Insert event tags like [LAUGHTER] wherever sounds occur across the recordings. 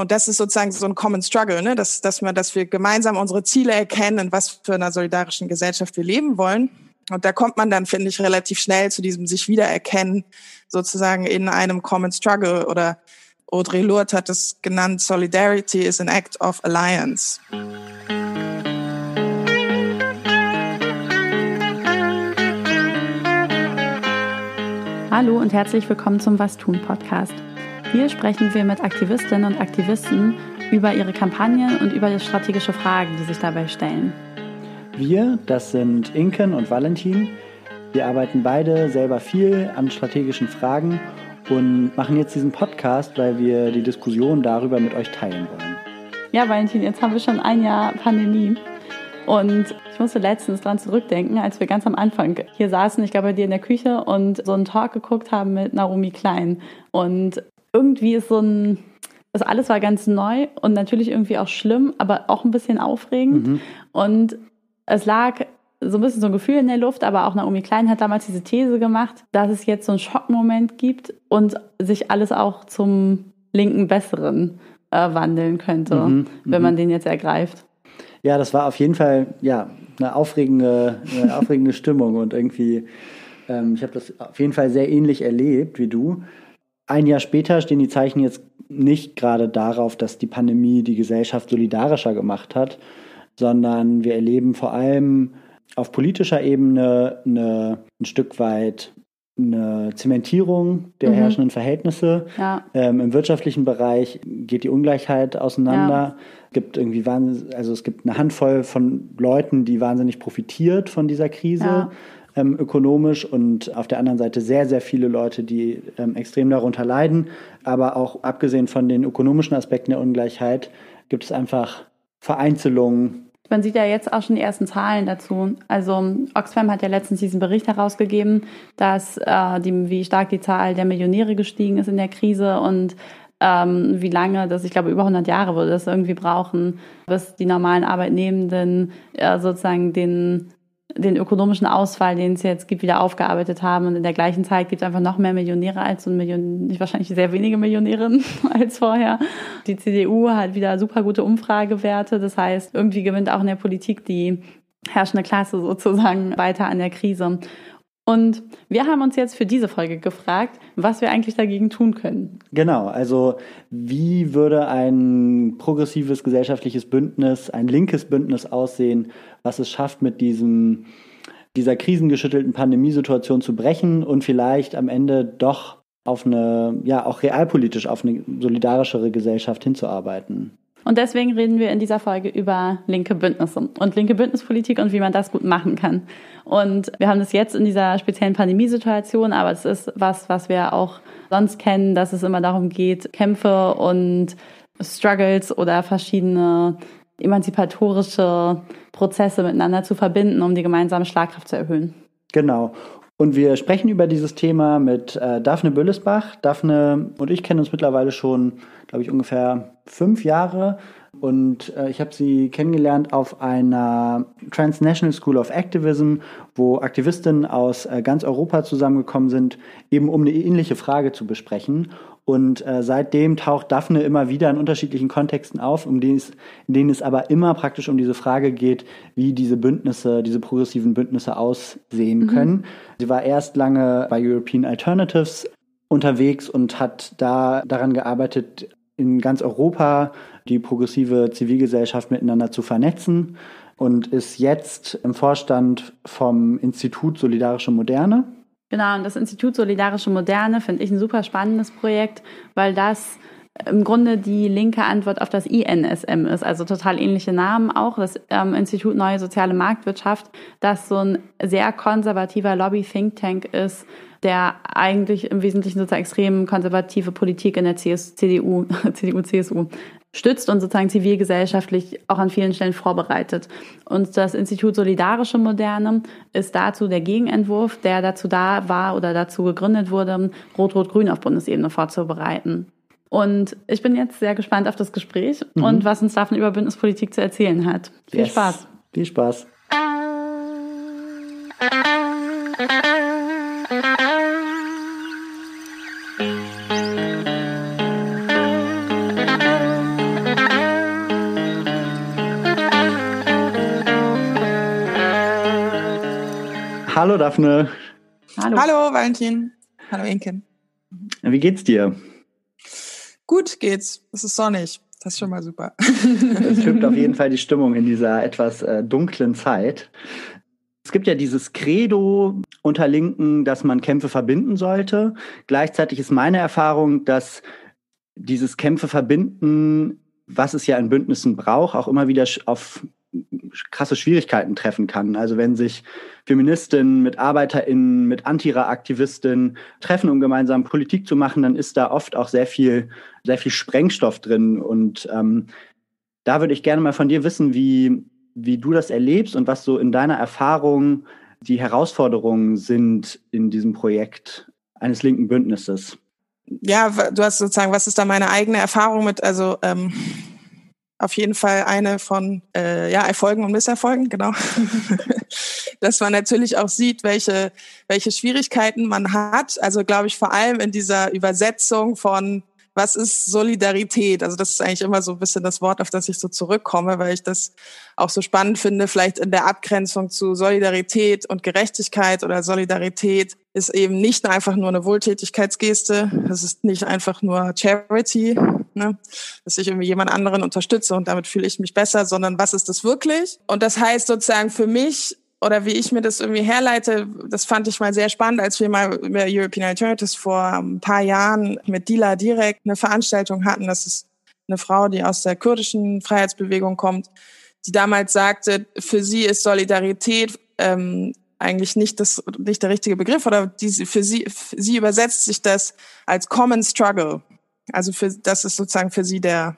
Und das ist sozusagen so ein Common Struggle, ne? dass, dass, wir, dass wir gemeinsam unsere Ziele erkennen, in was für einer solidarischen Gesellschaft wir leben wollen. Und da kommt man dann, finde ich, relativ schnell zu diesem sich wiedererkennen, sozusagen in einem Common Struggle. Oder Audre Lorde hat es genannt, Solidarity is an act of alliance. Hallo und herzlich willkommen zum Was tun Podcast. Hier sprechen wir mit Aktivistinnen und Aktivisten über ihre Kampagnen und über die strategische Fragen, die sich dabei stellen. Wir, das sind Inken und Valentin. Wir arbeiten beide selber viel an strategischen Fragen und machen jetzt diesen Podcast, weil wir die Diskussion darüber mit euch teilen wollen. Ja, Valentin, jetzt haben wir schon ein Jahr Pandemie. Und ich musste letztens dran zurückdenken, als wir ganz am Anfang hier saßen, ich glaube bei dir in der Küche und so einen Talk geguckt haben mit Naomi Klein. Und irgendwie ist so ein, das alles war ganz neu und natürlich irgendwie auch schlimm, aber auch ein bisschen aufregend. Mhm. Und es lag so ein bisschen so ein Gefühl in der Luft, aber auch Naomi Klein hat damals diese These gemacht, dass es jetzt so einen Schockmoment gibt und sich alles auch zum linken Besseren äh, wandeln könnte, mhm, wenn man mhm. den jetzt ergreift. Ja, das war auf jeden Fall ja eine aufregende, eine [LAUGHS] aufregende Stimmung und irgendwie, ähm, ich habe das auf jeden Fall sehr ähnlich erlebt wie du. Ein Jahr später stehen die Zeichen jetzt nicht gerade darauf, dass die Pandemie die Gesellschaft solidarischer gemacht hat, sondern wir erleben vor allem auf politischer Ebene eine, ein Stück weit eine Zementierung der mhm. herrschenden Verhältnisse. Ja. Ähm, Im wirtschaftlichen Bereich geht die Ungleichheit auseinander. Ja. Es gibt irgendwie also es gibt eine Handvoll von Leuten, die wahnsinnig profitiert von dieser Krise. Ja ähm, ökonomisch und auf der anderen Seite sehr, sehr viele Leute, die ähm, extrem darunter leiden. Aber auch abgesehen von den ökonomischen Aspekten der Ungleichheit gibt es einfach Vereinzelungen. Man sieht ja jetzt auch schon die ersten Zahlen dazu. Also Oxfam hat ja letztens diesen Bericht herausgegeben, dass äh, die, wie stark die Zahl der Millionäre gestiegen ist in der Krise und ähm, wie lange das, ich glaube, über 100 Jahre würde das irgendwie brauchen, bis die normalen Arbeitnehmenden äh, sozusagen den den ökonomischen Ausfall, den es jetzt gibt, wieder aufgearbeitet haben. Und in der gleichen Zeit gibt es einfach noch mehr Millionäre als und Million, wahrscheinlich sehr wenige Millionärinnen [LAUGHS] als vorher. Die CDU hat wieder super gute Umfragewerte. Das heißt, irgendwie gewinnt auch in der Politik die herrschende Klasse sozusagen weiter an der Krise. Und wir haben uns jetzt für diese Folge gefragt, was wir eigentlich dagegen tun können. Genau, also wie würde ein progressives gesellschaftliches Bündnis, ein linkes Bündnis aussehen, was es schafft, mit diesem, dieser krisengeschüttelten Pandemiesituation zu brechen und vielleicht am Ende doch auf eine, ja, auch realpolitisch auf eine solidarischere Gesellschaft hinzuarbeiten. Und deswegen reden wir in dieser Folge über linke Bündnisse und linke Bündnispolitik und wie man das gut machen kann. Und wir haben das jetzt in dieser speziellen Pandemiesituation, aber es ist was, was wir auch sonst kennen, dass es immer darum geht, Kämpfe und Struggles oder verschiedene emanzipatorische Prozesse miteinander zu verbinden, um die gemeinsame Schlagkraft zu erhöhen. Genau. Und wir sprechen über dieses Thema mit äh, Daphne Büllesbach. Daphne und ich kennen uns mittlerweile schon, glaube ich, ungefähr fünf Jahre. Und äh, ich habe sie kennengelernt auf einer Transnational School of Activism, wo Aktivistinnen aus äh, ganz Europa zusammengekommen sind, eben um eine ähnliche Frage zu besprechen. Und äh, seitdem taucht Daphne immer wieder in unterschiedlichen Kontexten auf, um den es, in denen es aber immer praktisch um diese Frage geht, wie diese Bündnisse, diese progressiven Bündnisse aussehen mhm. können. Sie war erst lange bei European Alternatives unterwegs und hat da daran gearbeitet, in ganz Europa die progressive Zivilgesellschaft miteinander zu vernetzen und ist jetzt im Vorstand vom Institut Solidarische Moderne. Genau, und das Institut Solidarische Moderne finde ich ein super spannendes Projekt, weil das im Grunde die linke Antwort auf das INSM ist, also total ähnliche Namen auch, das ähm, Institut Neue Soziale Marktwirtschaft, das so ein sehr konservativer Lobby-Think Tank ist, der eigentlich im Wesentlichen sozusagen extrem konservative Politik in der CS, CDU, [LAUGHS] CDU, CSU stützt und sozusagen zivilgesellschaftlich auch an vielen Stellen vorbereitet. Und das Institut Solidarische Moderne ist dazu der Gegenentwurf, der dazu da war oder dazu gegründet wurde, Rot-Rot-Grün auf Bundesebene vorzubereiten. Und ich bin jetzt sehr gespannt auf das Gespräch mhm. und was uns davon über Bündnispolitik zu erzählen hat. Viel yes. Spaß. Viel Spaß. Hallo Daphne. Hallo. Hallo Valentin. Hallo Inken. Wie geht's dir? Gut geht's. Es ist sonnig. Das ist schon mal super. Es [LAUGHS] stimmt auf jeden Fall die Stimmung in dieser etwas äh, dunklen Zeit. Es gibt ja dieses Credo unter Linken, dass man Kämpfe verbinden sollte. Gleichzeitig ist meine Erfahrung, dass dieses Kämpfe verbinden, was es ja in Bündnissen braucht, auch immer wieder auf krasse Schwierigkeiten treffen kann. Also wenn sich Feministinnen mit ArbeiterInnen, mit Antira-Aktivistinnen treffen, um gemeinsam Politik zu machen, dann ist da oft auch sehr viel, sehr viel Sprengstoff drin. Und ähm, da würde ich gerne mal von dir wissen, wie, wie du das erlebst und was so in deiner Erfahrung die Herausforderungen sind in diesem Projekt eines linken Bündnisses. Ja, du hast sozusagen, was ist da meine eigene Erfahrung mit, also ähm, auf jeden Fall eine von äh, ja, Erfolgen und Misserfolgen, genau. [LAUGHS] Dass man natürlich auch sieht, welche, welche Schwierigkeiten man hat. Also glaube ich vor allem in dieser Übersetzung von was ist Solidarität? Also das ist eigentlich immer so ein bisschen das Wort, auf das ich so zurückkomme, weil ich das auch so spannend finde, vielleicht in der Abgrenzung zu Solidarität und Gerechtigkeit oder Solidarität ist eben nicht einfach nur eine Wohltätigkeitsgeste, es ist nicht einfach nur Charity, ne? dass ich irgendwie jemand anderen unterstütze und damit fühle ich mich besser, sondern was ist das wirklich? Und das heißt sozusagen für mich oder wie ich mir das irgendwie herleite, das fand ich mal sehr spannend, als wir mal über European Alternatives vor ein paar Jahren mit Dila direkt eine Veranstaltung hatten. Das ist eine Frau, die aus der kurdischen Freiheitsbewegung kommt, die damals sagte, für sie ist Solidarität ähm, eigentlich nicht das nicht der richtige Begriff oder die, für sie sie übersetzt sich das als Common Struggle. Also für das ist sozusagen für sie der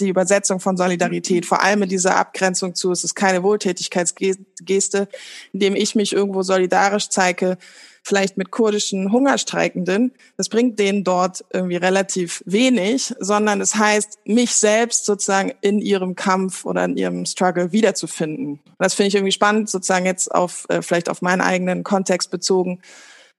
die Übersetzung von Solidarität, vor allem in dieser Abgrenzung zu, es ist keine Wohltätigkeitsgeste, indem ich mich irgendwo solidarisch zeige, vielleicht mit kurdischen Hungerstreikenden. Das bringt denen dort irgendwie relativ wenig, sondern es heißt, mich selbst sozusagen in ihrem Kampf oder in ihrem Struggle wiederzufinden. Das finde ich irgendwie spannend, sozusagen jetzt auf, äh, vielleicht auf meinen eigenen Kontext bezogen.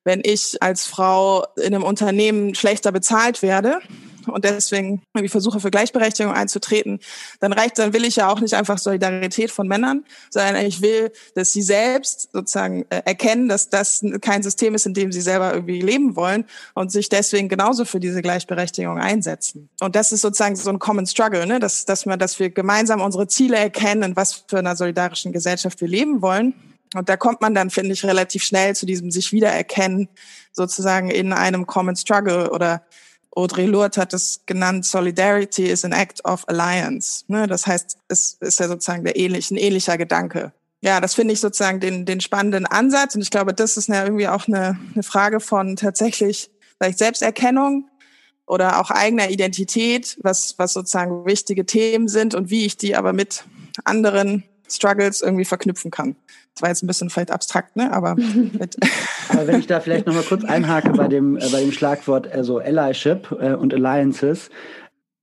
Wenn ich als Frau in einem Unternehmen schlechter bezahlt werde, und deswegen irgendwie versuche für Gleichberechtigung einzutreten, dann reicht, dann will ich ja auch nicht einfach Solidarität von Männern, sondern ich will, dass sie selbst sozusagen äh, erkennen, dass das kein System ist, in dem sie selber irgendwie leben wollen und sich deswegen genauso für diese Gleichberechtigung einsetzen. Und das ist sozusagen so ein Common Struggle, ne? dass, dass, wir, dass wir gemeinsam unsere Ziele erkennen, in was für einer solidarischen Gesellschaft wir leben wollen. Und da kommt man dann, finde ich, relativ schnell zu diesem sich wiedererkennen, sozusagen in einem Common Struggle oder Audre Lorde hat es genannt, Solidarity is an act of alliance. Ne? Das heißt, es ist ja sozusagen der ähnlich, ein ähnlicher Gedanke. Ja, das finde ich sozusagen den, den spannenden Ansatz. Und ich glaube, das ist ja irgendwie auch eine, eine Frage von tatsächlich vielleicht Selbsterkennung oder auch eigener Identität, was, was sozusagen wichtige Themen sind und wie ich die aber mit anderen Struggles irgendwie verknüpfen kann. Das war jetzt ein bisschen vielleicht abstrakt, ne? Aber, [LAUGHS] Aber wenn ich da vielleicht nochmal kurz einhake bei dem, äh, bei dem Schlagwort also Allyship äh, und Alliances.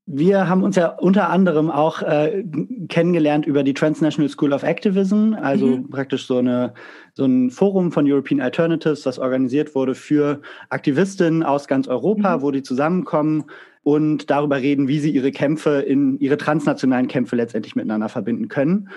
Wir haben uns ja unter anderem auch äh, kennengelernt über die Transnational School of Activism, also mhm. praktisch so, eine, so ein Forum von European Alternatives, das organisiert wurde für Aktivistinnen aus ganz Europa, mhm. wo die zusammenkommen und darüber reden, wie sie ihre Kämpfe in ihre transnationalen Kämpfe letztendlich miteinander verbinden können.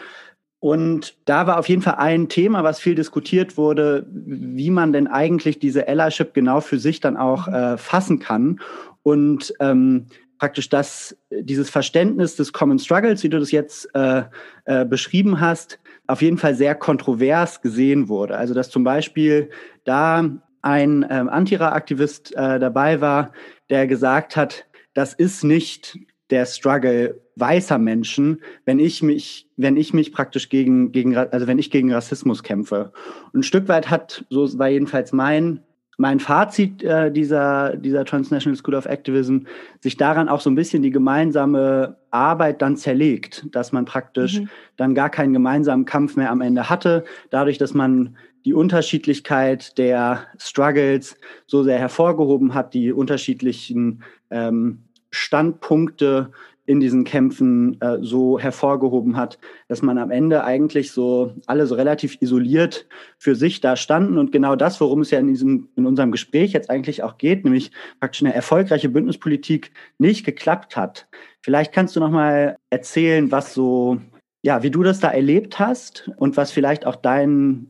Und da war auf jeden Fall ein Thema, was viel diskutiert wurde, wie man denn eigentlich diese Allyship genau für sich dann auch äh, fassen kann. Und ähm, praktisch das, dieses Verständnis des Common Struggles, wie du das jetzt äh, äh, beschrieben hast, auf jeden Fall sehr kontrovers gesehen wurde. Also dass zum Beispiel da ein ähm, Antira-Aktivist äh, dabei war, der gesagt hat, das ist nicht der Struggle weißer Menschen, wenn ich mich, wenn ich mich praktisch gegen, gegen, also wenn ich gegen Rassismus kämpfe. Und ein Stück weit hat, so war jedenfalls mein, mein Fazit äh, dieser, dieser Transnational School of Activism, sich daran auch so ein bisschen die gemeinsame Arbeit dann zerlegt, dass man praktisch mhm. dann gar keinen gemeinsamen Kampf mehr am Ende hatte, dadurch, dass man die Unterschiedlichkeit der Struggles so sehr hervorgehoben hat, die unterschiedlichen ähm, Standpunkte in diesen Kämpfen äh, so hervorgehoben hat, dass man am Ende eigentlich so alle so relativ isoliert für sich da standen und genau das, worum es ja in diesem in unserem Gespräch jetzt eigentlich auch geht, nämlich praktisch eine erfolgreiche Bündnispolitik nicht geklappt hat. Vielleicht kannst du noch mal erzählen, was so ja, wie du das da erlebt hast und was vielleicht auch dein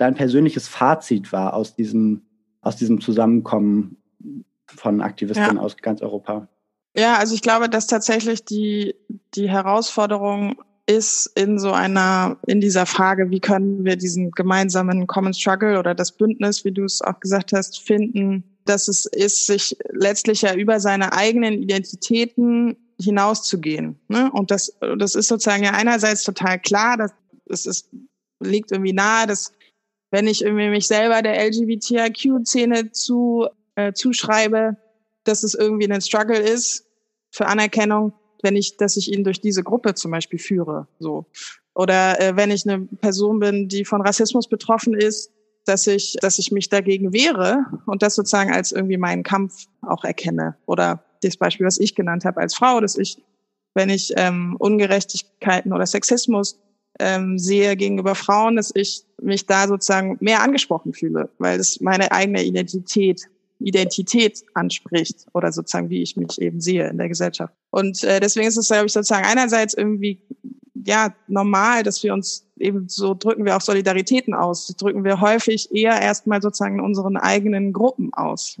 dein persönliches Fazit war aus diesem, aus diesem Zusammenkommen von Aktivistinnen ja. aus ganz Europa. Ja, also ich glaube, dass tatsächlich die, die Herausforderung ist in so einer, in dieser Frage, wie können wir diesen gemeinsamen Common Struggle oder das Bündnis, wie du es auch gesagt hast, finden, dass es ist, sich letztlich ja über seine eigenen Identitäten hinauszugehen. Ne? Und das, das ist sozusagen ja einerseits total klar, dass es ist, liegt irgendwie nahe, dass wenn ich irgendwie mich selber der LGBTIQ-Szene zu, äh, zuschreibe, dass es irgendwie ein Struggle ist für Anerkennung, wenn ich, dass ich ihn durch diese Gruppe zum Beispiel führe, so. Oder äh, wenn ich eine Person bin, die von Rassismus betroffen ist, dass ich, dass ich mich dagegen wehre und das sozusagen als irgendwie meinen Kampf auch erkenne. Oder das Beispiel, was ich genannt habe als Frau, dass ich, wenn ich ähm, Ungerechtigkeiten oder Sexismus ähm, sehe gegenüber Frauen, dass ich mich da sozusagen mehr angesprochen fühle, weil es meine eigene Identität Identität anspricht oder sozusagen, wie ich mich eben sehe in der Gesellschaft. Und äh, deswegen ist es, glaube ich, sozusagen einerseits irgendwie ja normal, dass wir uns eben so drücken wir auch Solidaritäten aus. Die drücken wir häufig eher erstmal sozusagen in unseren eigenen Gruppen aus.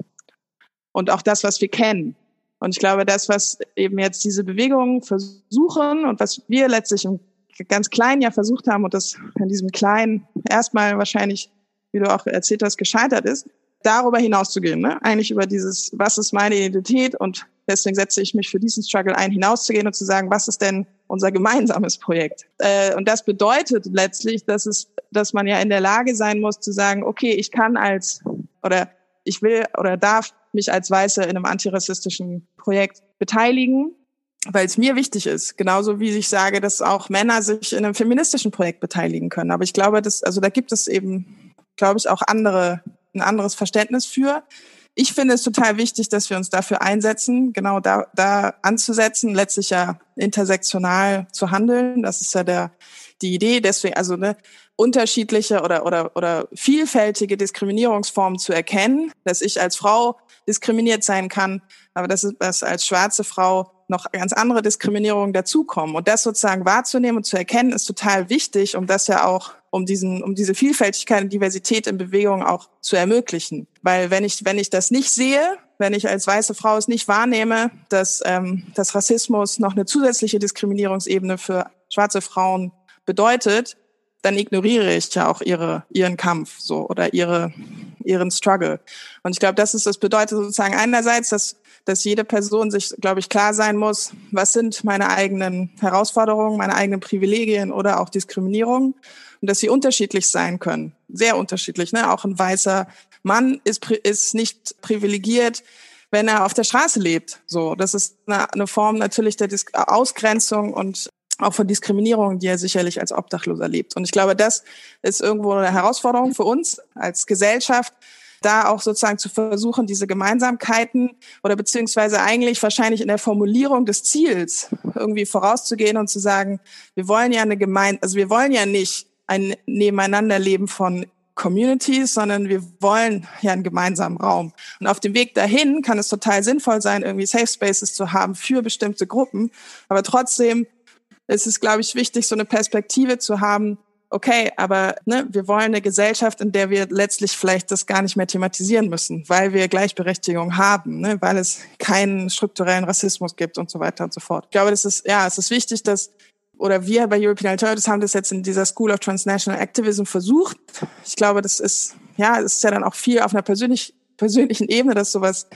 Und auch das, was wir kennen. Und ich glaube, das, was eben jetzt diese Bewegungen versuchen und was wir letztlich im ganz Kleinen ja versucht haben und das in diesem Kleinen erstmal wahrscheinlich, wie du auch erzählt hast, gescheitert ist, darüber hinauszugehen, ne? eigentlich über dieses, was ist meine Identität und deswegen setze ich mich für diesen Struggle ein, hinauszugehen und zu sagen, was ist denn unser gemeinsames Projekt? Äh, und das bedeutet letztlich, dass es, dass man ja in der Lage sein muss zu sagen, okay, ich kann als oder ich will oder darf mich als Weiße in einem antirassistischen Projekt beteiligen, weil es mir wichtig ist. Genauso wie ich sage, dass auch Männer sich in einem feministischen Projekt beteiligen können. Aber ich glaube, dass, also da gibt es eben, glaube ich, auch andere ein anderes Verständnis für. Ich finde es total wichtig, dass wir uns dafür einsetzen, genau da, da anzusetzen, letztlich ja intersektional zu handeln. Das ist ja der, die Idee. Deswegen, also ne, unterschiedliche oder, oder, oder vielfältige Diskriminierungsformen zu erkennen, dass ich als Frau diskriminiert sein kann, aber dass, dass als schwarze Frau noch ganz andere Diskriminierungen dazukommen. Und das sozusagen wahrzunehmen und zu erkennen, ist total wichtig, um das ja auch, um diesen, um diese Vielfältigkeit und Diversität in Bewegung auch zu ermöglichen. Weil wenn ich, wenn ich das nicht sehe, wenn ich als weiße Frau es nicht wahrnehme, dass, ähm, dass Rassismus noch eine zusätzliche Diskriminierungsebene für schwarze Frauen bedeutet, dann ignoriere ich ja auch ihre, ihren Kampf so oder ihre, ihren Struggle. Und ich glaube, das ist, das bedeutet sozusagen einerseits, dass, dass jede Person sich, glaube ich, klar sein muss, was sind meine eigenen Herausforderungen, meine eigenen Privilegien oder auch Diskriminierungen und dass sie unterschiedlich sein können. Sehr unterschiedlich, ne? Auch ein weißer Mann ist, ist nicht privilegiert, wenn er auf der Straße lebt. So, das ist eine, eine Form natürlich der Dis Ausgrenzung und auch von Diskriminierung, die er sicherlich als Obdachloser lebt. Und ich glaube, das ist irgendwo eine Herausforderung für uns als Gesellschaft, da auch sozusagen zu versuchen, diese Gemeinsamkeiten oder beziehungsweise eigentlich wahrscheinlich in der Formulierung des Ziels irgendwie vorauszugehen und zu sagen, wir wollen ja eine Gemein, also wir wollen ja nicht ein Nebeneinanderleben von Communities, sondern wir wollen ja einen gemeinsamen Raum. Und auf dem Weg dahin kann es total sinnvoll sein, irgendwie Safe Spaces zu haben für bestimmte Gruppen. Aber trotzdem ist es, glaube ich, wichtig, so eine Perspektive zu haben, okay, aber ne, wir wollen eine Gesellschaft, in der wir letztlich vielleicht das gar nicht mehr thematisieren müssen, weil wir Gleichberechtigung haben, ne, weil es keinen strukturellen Rassismus gibt und so weiter und so fort. Ich glaube, das ist, ja, es ist wichtig, dass oder wir bei European Alternatives haben das jetzt in dieser School of Transnational Activism versucht. Ich glaube, das ist, ja, es ist ja dann auch viel auf einer persönlich, persönlichen Ebene, dass sowas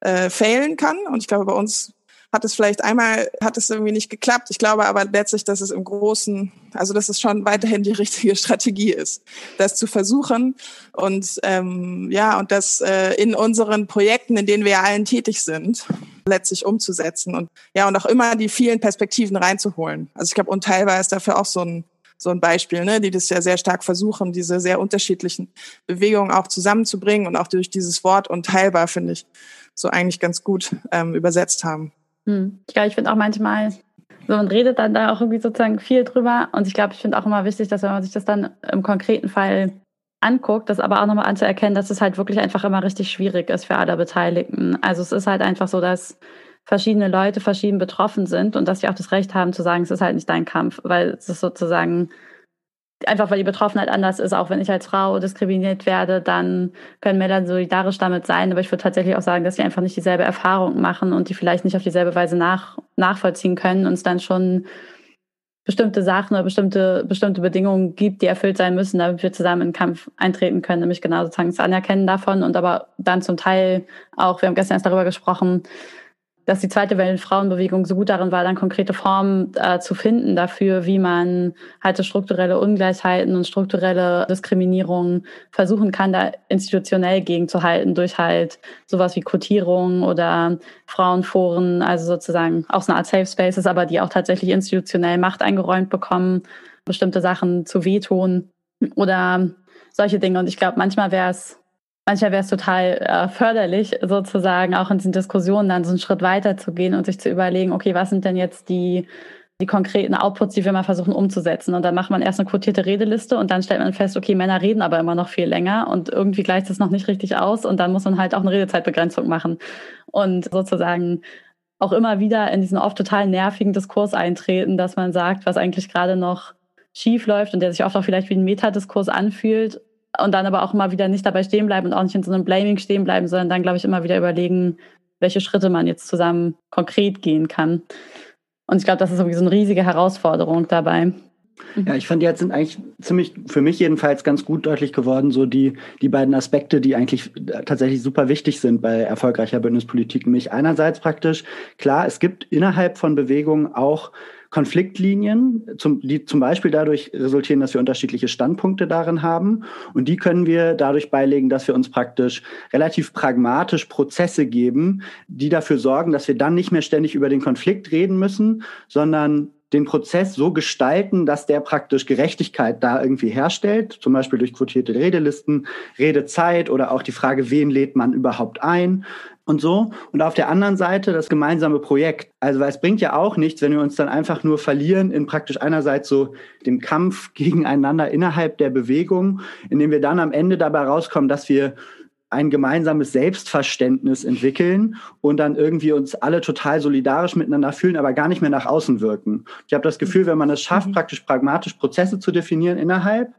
äh, failen kann. Und ich glaube, bei uns hat es vielleicht einmal, hat es irgendwie nicht geklappt. Ich glaube aber letztlich, dass es im Großen, also dass es schon weiterhin die [LAUGHS] richtige Strategie ist, das zu versuchen und ähm, ja, und das äh, in unseren Projekten, in denen wir ja allen tätig sind, letztlich umzusetzen und ja, und auch immer die vielen Perspektiven reinzuholen. Also ich glaube, Unteilbar ist dafür auch so ein so ein Beispiel, ne, die das ja sehr stark versuchen, diese sehr unterschiedlichen Bewegungen auch zusammenzubringen und auch durch dieses Wort unteilbar, finde ich, so eigentlich ganz gut ähm, übersetzt haben. Hm. Ja, ich finde auch manchmal, so man redet dann da auch irgendwie sozusagen viel drüber. Und ich glaube, ich finde auch immer wichtig, dass wenn man sich das dann im konkreten Fall anguckt, das aber auch nochmal anzuerkennen, dass es halt wirklich einfach immer richtig schwierig ist für alle Beteiligten. Also es ist halt einfach so, dass verschiedene Leute verschieden betroffen sind und dass sie auch das Recht haben zu sagen, es ist halt nicht dein Kampf, weil es ist sozusagen einfach weil die Betroffenheit anders ist, auch wenn ich als Frau diskriminiert werde, dann können wir dann solidarisch damit sein. Aber ich würde tatsächlich auch sagen, dass sie einfach nicht dieselbe Erfahrung machen und die vielleicht nicht auf dieselbe Weise nach, nachvollziehen können, uns dann schon bestimmte Sachen oder bestimmte, bestimmte Bedingungen gibt, die erfüllt sein müssen, damit wir zusammen in den Kampf eintreten können, nämlich genau sozusagen das Anerkennen davon und aber dann zum Teil auch, wir haben gestern erst darüber gesprochen, dass die zweite Wellenfrauenbewegung so gut darin war, dann konkrete Formen äh, zu finden dafür, wie man halt so strukturelle Ungleichheiten und strukturelle Diskriminierung versuchen kann, da institutionell gegenzuhalten durch halt sowas wie Quotierung oder Frauenforen, also sozusagen auch so eine Art Safe Spaces, aber die auch tatsächlich institutionell Macht eingeräumt bekommen, bestimmte Sachen zu wehtun oder solche Dinge. Und ich glaube, manchmal wäre es manchmal wäre es total äh, förderlich, sozusagen auch in diesen Diskussionen dann so einen Schritt weiter zu gehen und sich zu überlegen, okay, was sind denn jetzt die, die konkreten Outputs, die wir mal versuchen umzusetzen. Und dann macht man erst eine quotierte Redeliste und dann stellt man fest, okay, Männer reden aber immer noch viel länger und irgendwie gleicht es noch nicht richtig aus und dann muss man halt auch eine Redezeitbegrenzung machen. Und sozusagen auch immer wieder in diesen oft total nervigen Diskurs eintreten, dass man sagt, was eigentlich gerade noch schief läuft und der sich oft auch vielleicht wie ein Metadiskurs anfühlt und dann aber auch immer wieder nicht dabei stehen bleiben und auch nicht in so einem Blaming stehen bleiben, sondern dann, glaube ich, immer wieder überlegen, welche Schritte man jetzt zusammen konkret gehen kann. Und ich glaube, das ist irgendwie so eine riesige Herausforderung dabei. Ja, ich fand, jetzt sind eigentlich ziemlich, für mich jedenfalls ganz gut deutlich geworden, so die, die beiden Aspekte, die eigentlich tatsächlich super wichtig sind bei erfolgreicher Bündnispolitik. Nämlich einerseits praktisch, klar, es gibt innerhalb von Bewegungen auch Konfliktlinien, zum, die zum Beispiel dadurch resultieren, dass wir unterschiedliche Standpunkte darin haben. Und die können wir dadurch beilegen, dass wir uns praktisch relativ pragmatisch Prozesse geben, die dafür sorgen, dass wir dann nicht mehr ständig über den Konflikt reden müssen, sondern den Prozess so gestalten, dass der praktisch Gerechtigkeit da irgendwie herstellt, zum Beispiel durch quotierte Redelisten, Redezeit oder auch die Frage, wen lädt man überhaupt ein und so. Und auf der anderen Seite das gemeinsame Projekt. Also, weil es bringt ja auch nichts, wenn wir uns dann einfach nur verlieren in praktisch einerseits so dem Kampf gegeneinander innerhalb der Bewegung, indem wir dann am Ende dabei rauskommen, dass wir ein gemeinsames Selbstverständnis entwickeln und dann irgendwie uns alle total solidarisch miteinander fühlen, aber gar nicht mehr nach außen wirken. Ich habe das Gefühl, wenn man es schafft, mhm. praktisch pragmatisch Prozesse zu definieren innerhalb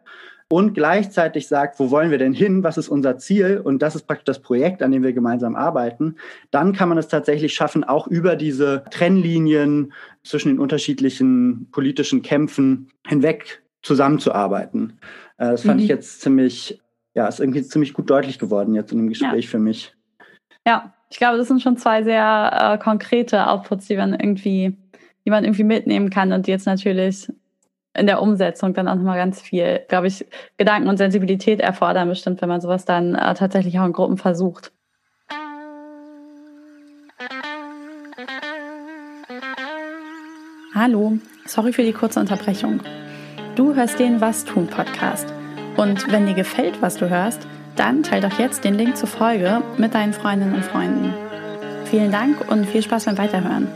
und gleichzeitig sagt, wo wollen wir denn hin, was ist unser Ziel und das ist praktisch das Projekt, an dem wir gemeinsam arbeiten, dann kann man es tatsächlich schaffen, auch über diese Trennlinien zwischen den unterschiedlichen politischen Kämpfen hinweg zusammenzuarbeiten. Äh, das fand mhm. ich jetzt ziemlich ja, ist irgendwie ziemlich gut deutlich geworden jetzt in dem Gespräch ja. für mich. Ja, ich glaube, das sind schon zwei sehr äh, konkrete Outputs, die man irgendwie, die man irgendwie mitnehmen kann und die jetzt natürlich in der Umsetzung dann auch nochmal ganz viel, glaube ich, Gedanken und Sensibilität erfordern, bestimmt, wenn man sowas dann äh, tatsächlich auch in Gruppen versucht. Hallo, sorry für die kurze Unterbrechung. Du hörst den Was tun Podcast. Und wenn dir gefällt, was du hörst, dann teile doch jetzt den Link zur Folge mit deinen Freundinnen und Freunden. Vielen Dank und viel Spaß beim Weiterhören.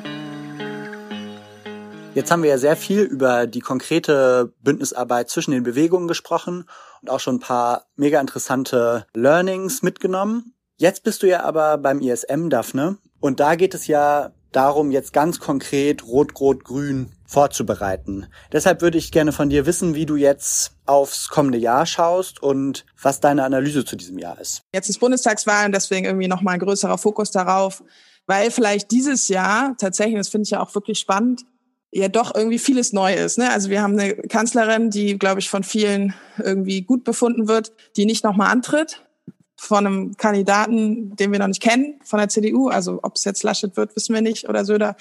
Jetzt haben wir ja sehr viel über die konkrete Bündnisarbeit zwischen den Bewegungen gesprochen und auch schon ein paar mega interessante Learnings mitgenommen. Jetzt bist du ja aber beim ISM, Daphne, und da geht es ja darum, jetzt ganz konkret Rot-Rot-Grün vorzubereiten. Deshalb würde ich gerne von dir wissen, wie du jetzt aufs kommende Jahr schaust und was deine Analyse zu diesem Jahr ist. Jetzt ist Bundestagswahl und deswegen irgendwie nochmal ein größerer Fokus darauf, weil vielleicht dieses Jahr tatsächlich, das finde ich ja auch wirklich spannend, ja doch irgendwie vieles neu ist. Ne? Also wir haben eine Kanzlerin, die, glaube ich, von vielen irgendwie gut befunden wird, die nicht nochmal antritt, von einem Kandidaten, den wir noch nicht kennen, von der CDU. Also ob es jetzt Laschet wird, wissen wir nicht, oder Söder,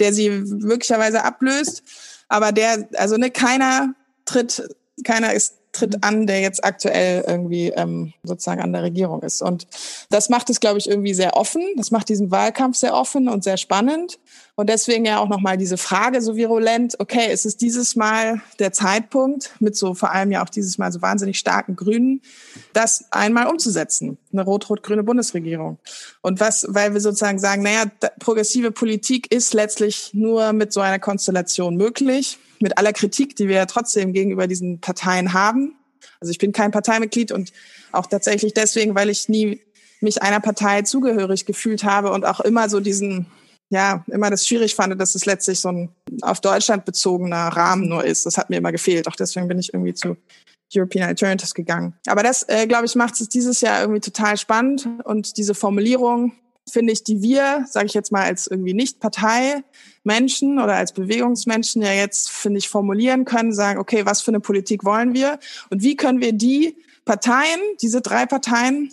der sie möglicherweise ablöst. Aber der, also ne, keiner tritt, keiner ist tritt an, der jetzt aktuell irgendwie ähm, sozusagen an der Regierung ist. Und das macht es, glaube ich, irgendwie sehr offen. Das macht diesen Wahlkampf sehr offen und sehr spannend. Und deswegen ja auch nochmal diese Frage so virulent, okay, ist es dieses Mal der Zeitpunkt, mit so vor allem ja auch dieses Mal so wahnsinnig starken Grünen, das einmal umzusetzen, eine rot-rot-grüne Bundesregierung. Und was, weil wir sozusagen sagen, naja, progressive Politik ist letztlich nur mit so einer Konstellation möglich mit aller Kritik, die wir ja trotzdem gegenüber diesen Parteien haben. Also ich bin kein Parteimitglied und auch tatsächlich deswegen, weil ich nie mich einer Partei zugehörig gefühlt habe und auch immer so diesen ja immer das schwierig fand, dass es letztlich so ein auf Deutschland bezogener Rahmen nur ist. Das hat mir immer gefehlt. Auch deswegen bin ich irgendwie zu European Alternatives gegangen. Aber das, äh, glaube ich, macht es dieses Jahr irgendwie total spannend. Und diese Formulierung, finde ich, die wir, sage ich jetzt mal, als irgendwie nicht Parteimenschen oder als Bewegungsmenschen ja jetzt, finde ich, formulieren können, sagen, okay, was für eine Politik wollen wir und wie können wir die Parteien, diese drei Parteien,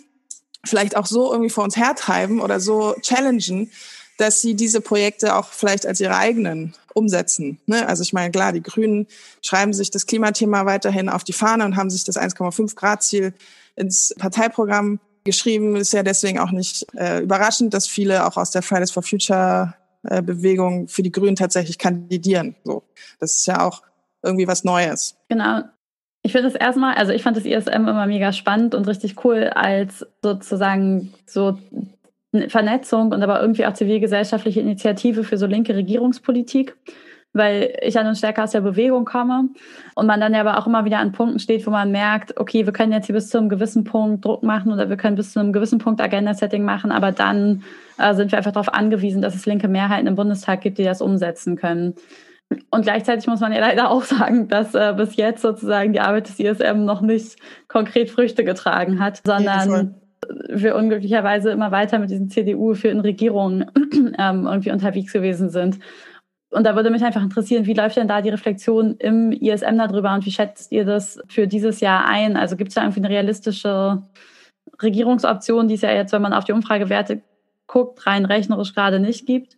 vielleicht auch so irgendwie vor uns hertreiben oder so challengen, dass sie diese Projekte auch vielleicht als ihre eigenen umsetzen. Ne? Also ich meine, klar, die Grünen schreiben sich das Klimathema weiterhin auf die Fahne und haben sich das 1,5 Grad Ziel ins Parteiprogramm geschrieben. Ist ja deswegen auch nicht äh, überraschend, dass viele auch aus der Fridays for Future äh, Bewegung für die Grünen tatsächlich kandidieren. So, das ist ja auch irgendwie was Neues. Genau. Ich finde das erstmal, also ich fand das ISM immer mega spannend und richtig cool als sozusagen so Vernetzung und aber irgendwie auch zivilgesellschaftliche Initiative für so linke Regierungspolitik, weil ich ja nun stärker aus der Bewegung komme und man dann ja aber auch immer wieder an Punkten steht, wo man merkt, okay, wir können jetzt hier bis zu einem gewissen Punkt Druck machen oder wir können bis zu einem gewissen Punkt Agenda-Setting machen, aber dann äh, sind wir einfach darauf angewiesen, dass es linke Mehrheiten im Bundestag gibt, die das umsetzen können. Und gleichzeitig muss man ja leider auch sagen, dass äh, bis jetzt sozusagen die Arbeit des ISM noch nicht konkret Früchte getragen hat, sondern wir unglücklicherweise immer weiter mit diesen CDU-geführten Regierungen ähm, irgendwie unterwegs gewesen sind. Und da würde mich einfach interessieren, wie läuft denn da die Reflexion im ISM darüber und wie schätzt ihr das für dieses Jahr ein? Also gibt es da irgendwie eine realistische Regierungsoption, die es ja jetzt, wenn man auf die Umfragewerte guckt, rein rechnerisch gerade nicht gibt?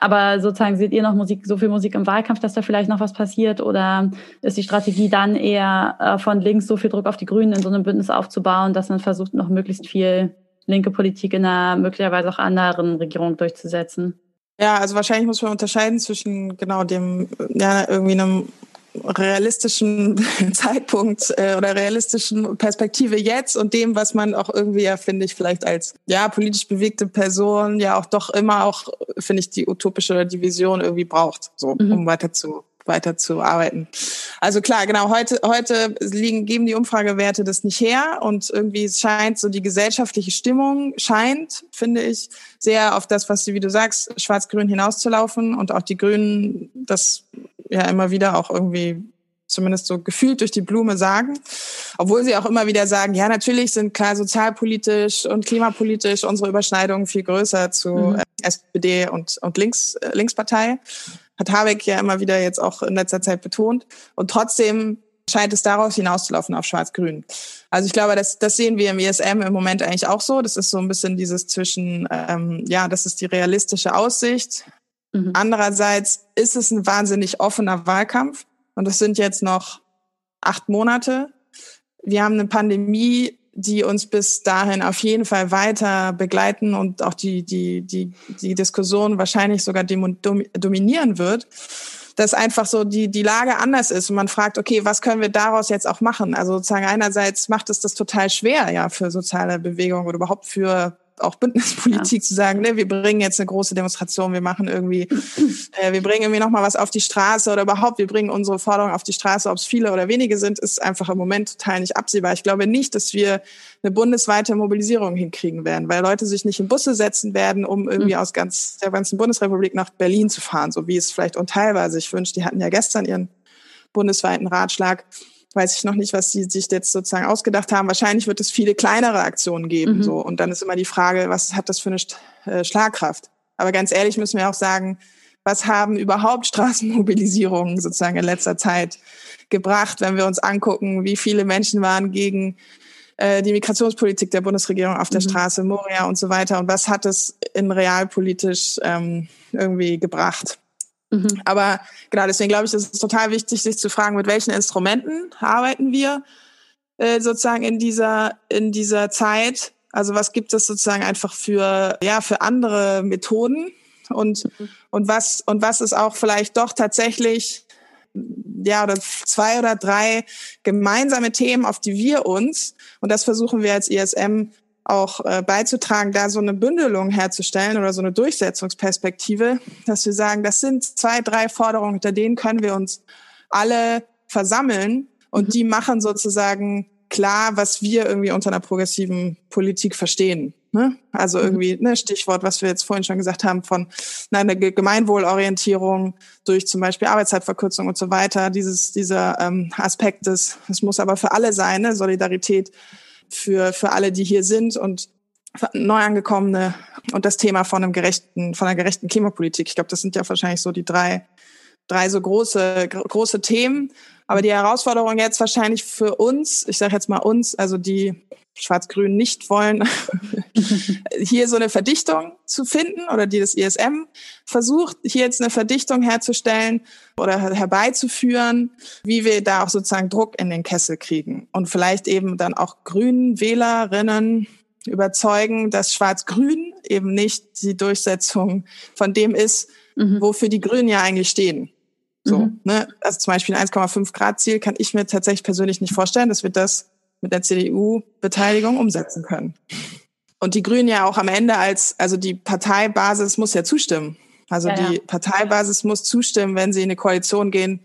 Aber sozusagen seht ihr noch Musik, so viel Musik im Wahlkampf, dass da vielleicht noch was passiert? Oder ist die Strategie dann eher äh, von links so viel Druck auf die Grünen in so einem Bündnis aufzubauen, dass man versucht, noch möglichst viel linke Politik in einer möglicherweise auch anderen Regierung durchzusetzen? Ja, also wahrscheinlich muss man unterscheiden zwischen genau dem, ja, irgendwie einem realistischen [LAUGHS] Zeitpunkt äh, oder realistischen Perspektive jetzt und dem, was man auch irgendwie ja, finde ich, vielleicht als ja politisch bewegte Person ja auch doch immer auch, finde ich, die utopische oder die Vision irgendwie braucht, so mhm. um weiter zu weiter zu arbeiten. Also klar, genau, heute, heute liegen, geben die Umfragewerte das nicht her und irgendwie scheint so die gesellschaftliche Stimmung scheint, finde ich, sehr auf das, was du, wie du sagst, schwarz-grün hinauszulaufen und auch die Grünen das ja immer wieder auch irgendwie zumindest so gefühlt durch die Blume sagen, obwohl sie auch immer wieder sagen, ja, natürlich sind klar sozialpolitisch und klimapolitisch unsere Überschneidungen viel größer zu mhm. Äh, SPD und, und Links, äh, Linkspartei. Hat Habeck ja immer wieder jetzt auch in letzter Zeit betont. Und trotzdem scheint es daraus hinauszulaufen auf Schwarz-Grün. Also ich glaube, das, das sehen wir im ESM im Moment eigentlich auch so. Das ist so ein bisschen dieses zwischen, ähm, ja, das ist die realistische Aussicht Mhm. Andererseits ist es ein wahnsinnig offener Wahlkampf und es sind jetzt noch acht Monate. Wir haben eine Pandemie, die uns bis dahin auf jeden Fall weiter begleiten und auch die, die, die, die Diskussion wahrscheinlich sogar dominieren wird dass einfach so die, die Lage anders ist und man fragt, okay, was können wir daraus jetzt auch machen? Also sozusagen einerseits macht es das total schwer, ja, für soziale Bewegungen oder überhaupt für auch Bündnispolitik ja. zu sagen, ne, wir bringen jetzt eine große Demonstration, wir machen irgendwie, äh, wir bringen irgendwie nochmal was auf die Straße oder überhaupt, wir bringen unsere Forderungen auf die Straße, ob es viele oder wenige sind, ist einfach im Moment total nicht absehbar. Ich glaube nicht, dass wir eine bundesweite Mobilisierung hinkriegen werden, weil Leute sich nicht in Busse setzen werden, um irgendwie mhm. aus ganz der ganzen Bundesrepublik nach Berlin zu fahren, so wie es vielleicht unteilweise sich wünscht. Die hatten ja gestern ihren bundesweiten Ratschlag weiß ich noch nicht, was sie sich jetzt sozusagen ausgedacht haben. Wahrscheinlich wird es viele kleinere Aktionen geben. Mhm. So. Und dann ist immer die Frage, was hat das für eine äh, Schlagkraft? Aber ganz ehrlich müssen wir auch sagen, was haben überhaupt Straßenmobilisierungen sozusagen in letzter Zeit gebracht, wenn wir uns angucken, wie viele Menschen waren gegen äh, die Migrationspolitik der Bundesregierung auf der mhm. Straße, Moria und so weiter. Und was hat es in realpolitisch ähm, irgendwie gebracht? Mhm. Aber genau, deswegen glaube ich, ist es total wichtig, sich zu fragen, mit welchen Instrumenten arbeiten wir äh, sozusagen in dieser, in dieser Zeit. Also was gibt es sozusagen einfach für, ja, für andere Methoden und, mhm. und was, und was ist auch vielleicht doch tatsächlich ja, oder zwei oder drei gemeinsame Themen, auf die wir uns, und das versuchen wir als ISM auch äh, beizutragen, da so eine Bündelung herzustellen oder so eine Durchsetzungsperspektive, dass wir sagen, das sind zwei, drei Forderungen, unter denen können wir uns alle versammeln und mhm. die machen sozusagen klar, was wir irgendwie unter einer progressiven Politik verstehen. Ne? Also mhm. irgendwie ne, Stichwort, was wir jetzt vorhin schon gesagt haben, von einer Gemeinwohlorientierung durch zum Beispiel Arbeitszeitverkürzung und so weiter. Dieses, dieser ähm, Aspekt des, es muss aber für alle sein, ne? Solidarität für, für alle, die hier sind und Neuangekommene und das Thema von einem gerechten, von einer gerechten Klimapolitik. Ich glaube, das sind ja wahrscheinlich so die drei, drei so große, große Themen. Aber die Herausforderung jetzt wahrscheinlich für uns, ich sage jetzt mal uns, also die Schwarz-Grün nicht wollen, [LAUGHS] hier so eine Verdichtung zu finden oder die das ISM versucht, hier jetzt eine Verdichtung herzustellen oder herbeizuführen, wie wir da auch sozusagen Druck in den Kessel kriegen und vielleicht eben dann auch Grünen Wählerinnen überzeugen, dass Schwarz-Grün eben nicht die Durchsetzung von dem ist, mhm. wofür die Grünen ja eigentlich stehen. So, mhm. ne? Also zum Beispiel ein 1,5 Grad Ziel kann ich mir tatsächlich persönlich nicht vorstellen, dass wir das mit der CDU-Beteiligung umsetzen können. Und die Grünen ja auch am Ende als, also die Parteibasis muss ja zustimmen. Also ja, die ja. Parteibasis muss zustimmen, wenn sie in eine Koalition gehen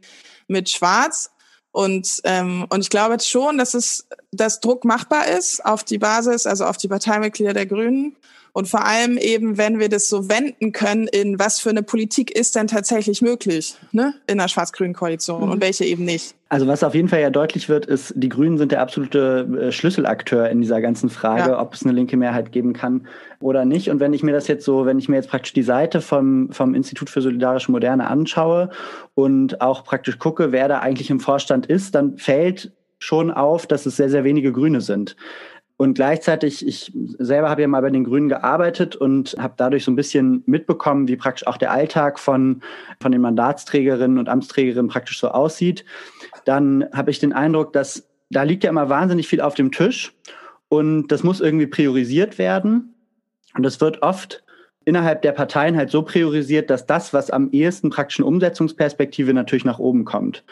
mit Schwarz. Und, ähm, und ich glaube jetzt schon, dass es, dass Druck machbar ist auf die Basis, also auf die Parteimitglieder der Grünen. Und vor allem eben, wenn wir das so wenden können, in was für eine Politik ist denn tatsächlich möglich ne? in einer schwarz-grünen Koalition mhm. und welche eben nicht. Also was auf jeden Fall ja deutlich wird, ist, die Grünen sind der absolute äh, Schlüsselakteur in dieser ganzen Frage, ja. ob es eine linke Mehrheit geben kann oder nicht. Und wenn ich mir das jetzt so, wenn ich mir jetzt praktisch die Seite vom, vom Institut für Solidarische Moderne anschaue und auch praktisch gucke, wer da eigentlich im Vorstand ist, dann fällt schon auf, dass es sehr, sehr wenige Grüne sind. Und gleichzeitig, ich selber habe ja mal bei den Grünen gearbeitet und habe dadurch so ein bisschen mitbekommen, wie praktisch auch der Alltag von, von den Mandatsträgerinnen und Amtsträgerinnen praktisch so aussieht. Dann habe ich den Eindruck, dass da liegt ja immer wahnsinnig viel auf dem Tisch und das muss irgendwie priorisiert werden. Und das wird oft innerhalb der Parteien halt so priorisiert, dass das, was am ehesten praktischen Umsetzungsperspektive natürlich nach oben kommt.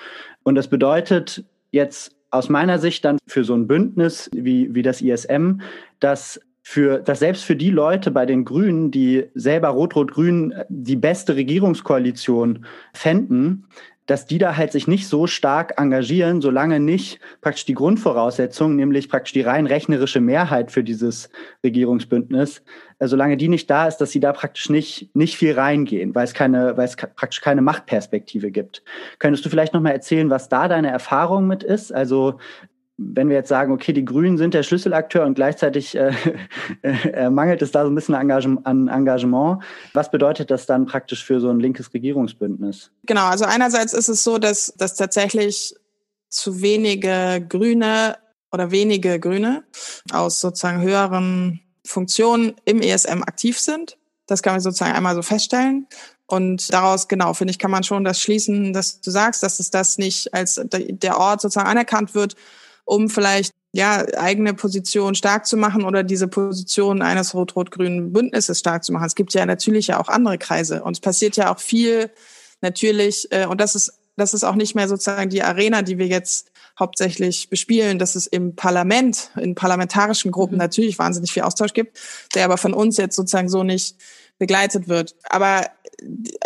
Und das bedeutet jetzt aus meiner Sicht dann für so ein Bündnis wie, wie das ISM, dass für, dass selbst für die Leute bei den Grünen, die selber Rot-Rot-Grün die beste Regierungskoalition fänden, dass die da halt sich nicht so stark engagieren, solange nicht praktisch die Grundvoraussetzung, nämlich praktisch die rein rechnerische Mehrheit für dieses Regierungsbündnis, äh, solange die nicht da ist, dass sie da praktisch nicht, nicht viel reingehen, weil es keine, weil es praktisch keine Machtperspektive gibt. Könntest du vielleicht nochmal erzählen, was da deine Erfahrung mit ist? Also, wenn wir jetzt sagen, okay, die Grünen sind der Schlüsselakteur und gleichzeitig äh, [LAUGHS] äh, mangelt es da so ein bisschen an Engagement, was bedeutet das dann praktisch für so ein linkes Regierungsbündnis? Genau, also einerseits ist es so, dass, dass tatsächlich zu wenige Grüne oder wenige Grüne aus sozusagen höheren Funktionen im ESM aktiv sind. Das kann man sozusagen einmal so feststellen. Und daraus, genau, finde ich, kann man schon das schließen, dass du sagst, dass es das nicht als der Ort sozusagen anerkannt wird, um vielleicht ja, eigene Position stark zu machen oder diese Position eines rot-rot-grünen Bündnisses stark zu machen. Es gibt ja natürlich ja auch andere Kreise und es passiert ja auch viel natürlich äh, und das ist das ist auch nicht mehr sozusagen die Arena, die wir jetzt hauptsächlich bespielen, dass es im Parlament, in parlamentarischen Gruppen mhm. natürlich wahnsinnig viel Austausch gibt, der aber von uns jetzt sozusagen so nicht begleitet wird. Aber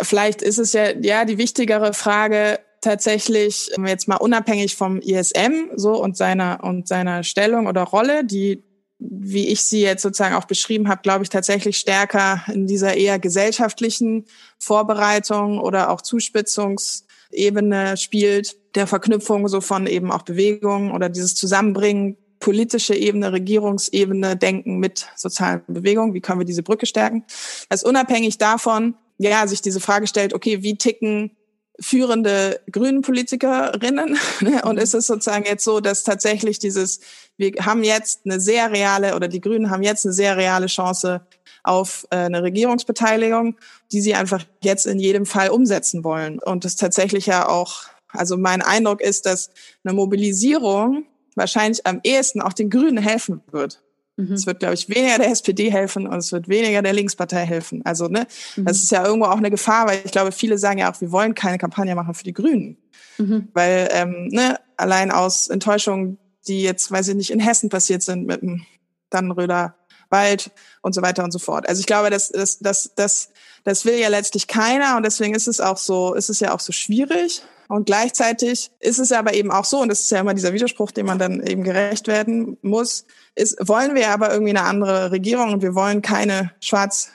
vielleicht ist es ja, ja, die wichtigere Frage, tatsächlich jetzt mal unabhängig vom ISM so und seiner und seiner Stellung oder Rolle, die wie ich sie jetzt sozusagen auch beschrieben habe, glaube ich tatsächlich stärker in dieser eher gesellschaftlichen Vorbereitung oder auch Zuspitzungsebene spielt, der Verknüpfung so von eben auch Bewegungen oder dieses Zusammenbringen politische Ebene, Regierungsebene, Denken mit sozialen Bewegungen. Wie können wir diese Brücke stärken? Also unabhängig davon, ja, sich diese Frage stellt, okay, wie ticken führende grünen Politikerinnen. [LAUGHS] Ne? Und ist es sozusagen jetzt so, dass tatsächlich dieses, wir haben jetzt eine sehr reale oder die Grünen haben jetzt eine sehr reale Chance auf äh, eine Regierungsbeteiligung, die sie einfach jetzt in jedem Fall umsetzen wollen. Und das tatsächlich ja auch, also mein Eindruck ist, dass eine Mobilisierung wahrscheinlich am ehesten auch den Grünen helfen wird. Mhm. Es wird, glaube ich, weniger der SPD helfen und es wird weniger der Linkspartei helfen. Also, ne, mhm. das ist ja irgendwo auch eine Gefahr, weil ich glaube, viele sagen ja auch, wir wollen keine Kampagne machen für die Grünen. Mhm. Weil, ähm, ne, allein aus Enttäuschungen, die jetzt, weiß ich nicht, in Hessen passiert sind mit dem Dannenröder Wald und so weiter und so fort. Also ich glaube, das, das, das, das, das will ja letztlich keiner und deswegen ist es auch so, ist es ja auch so schwierig, Und gleichzeitig ist es aber eben auch so, und das ist ja immer dieser Widerspruch, dem man dann eben gerecht werden muss, ist, wollen wir aber irgendwie eine andere Regierung und wir wollen keine schwarz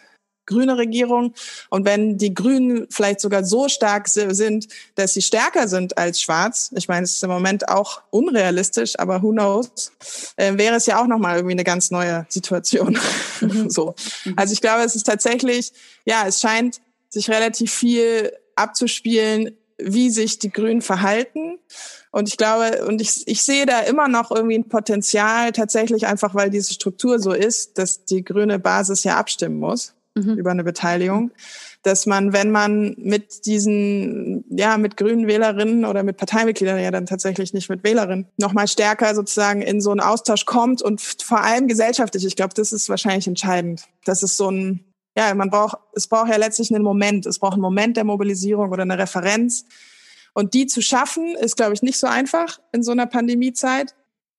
grüne Regierung. Und wenn die Grünen vielleicht sogar so stark sind, dass sie stärker sind als schwarz, ich meine, es ist im Moment auch unrealistisch, aber who knows, äh, wäre es ja auch nochmal irgendwie eine ganz neue Situation. Mhm. [LAUGHS] so. Mhm. Also ich glaube, es ist tatsächlich, ja, es scheint sich relativ viel abzuspielen, wie sich die Grünen verhalten. Und ich glaube, und ich, ich sehe da immer noch irgendwie ein Potenzial, tatsächlich einfach, weil diese Struktur so ist, dass die grüne Basis ja abstimmen muss mhm. über eine Beteiligung, dass man, wenn man mit diesen, ja, mit grünen Wählerinnen oder mit Parteimitgliedern, ja dann tatsächlich nicht mit Wählerinnen, nochmal stärker sozusagen in so einen Austausch kommt und vor allem gesellschaftlich, ich glaube, das ist wahrscheinlich entscheidend. Das ist so ein, ja, man braucht, es braucht ja letztlich einen Moment. Es braucht einen Moment der Mobilisierung oder eine Referenz. Und die zu schaffen, ist, glaube ich, nicht so einfach in so einer Pandemiezeit.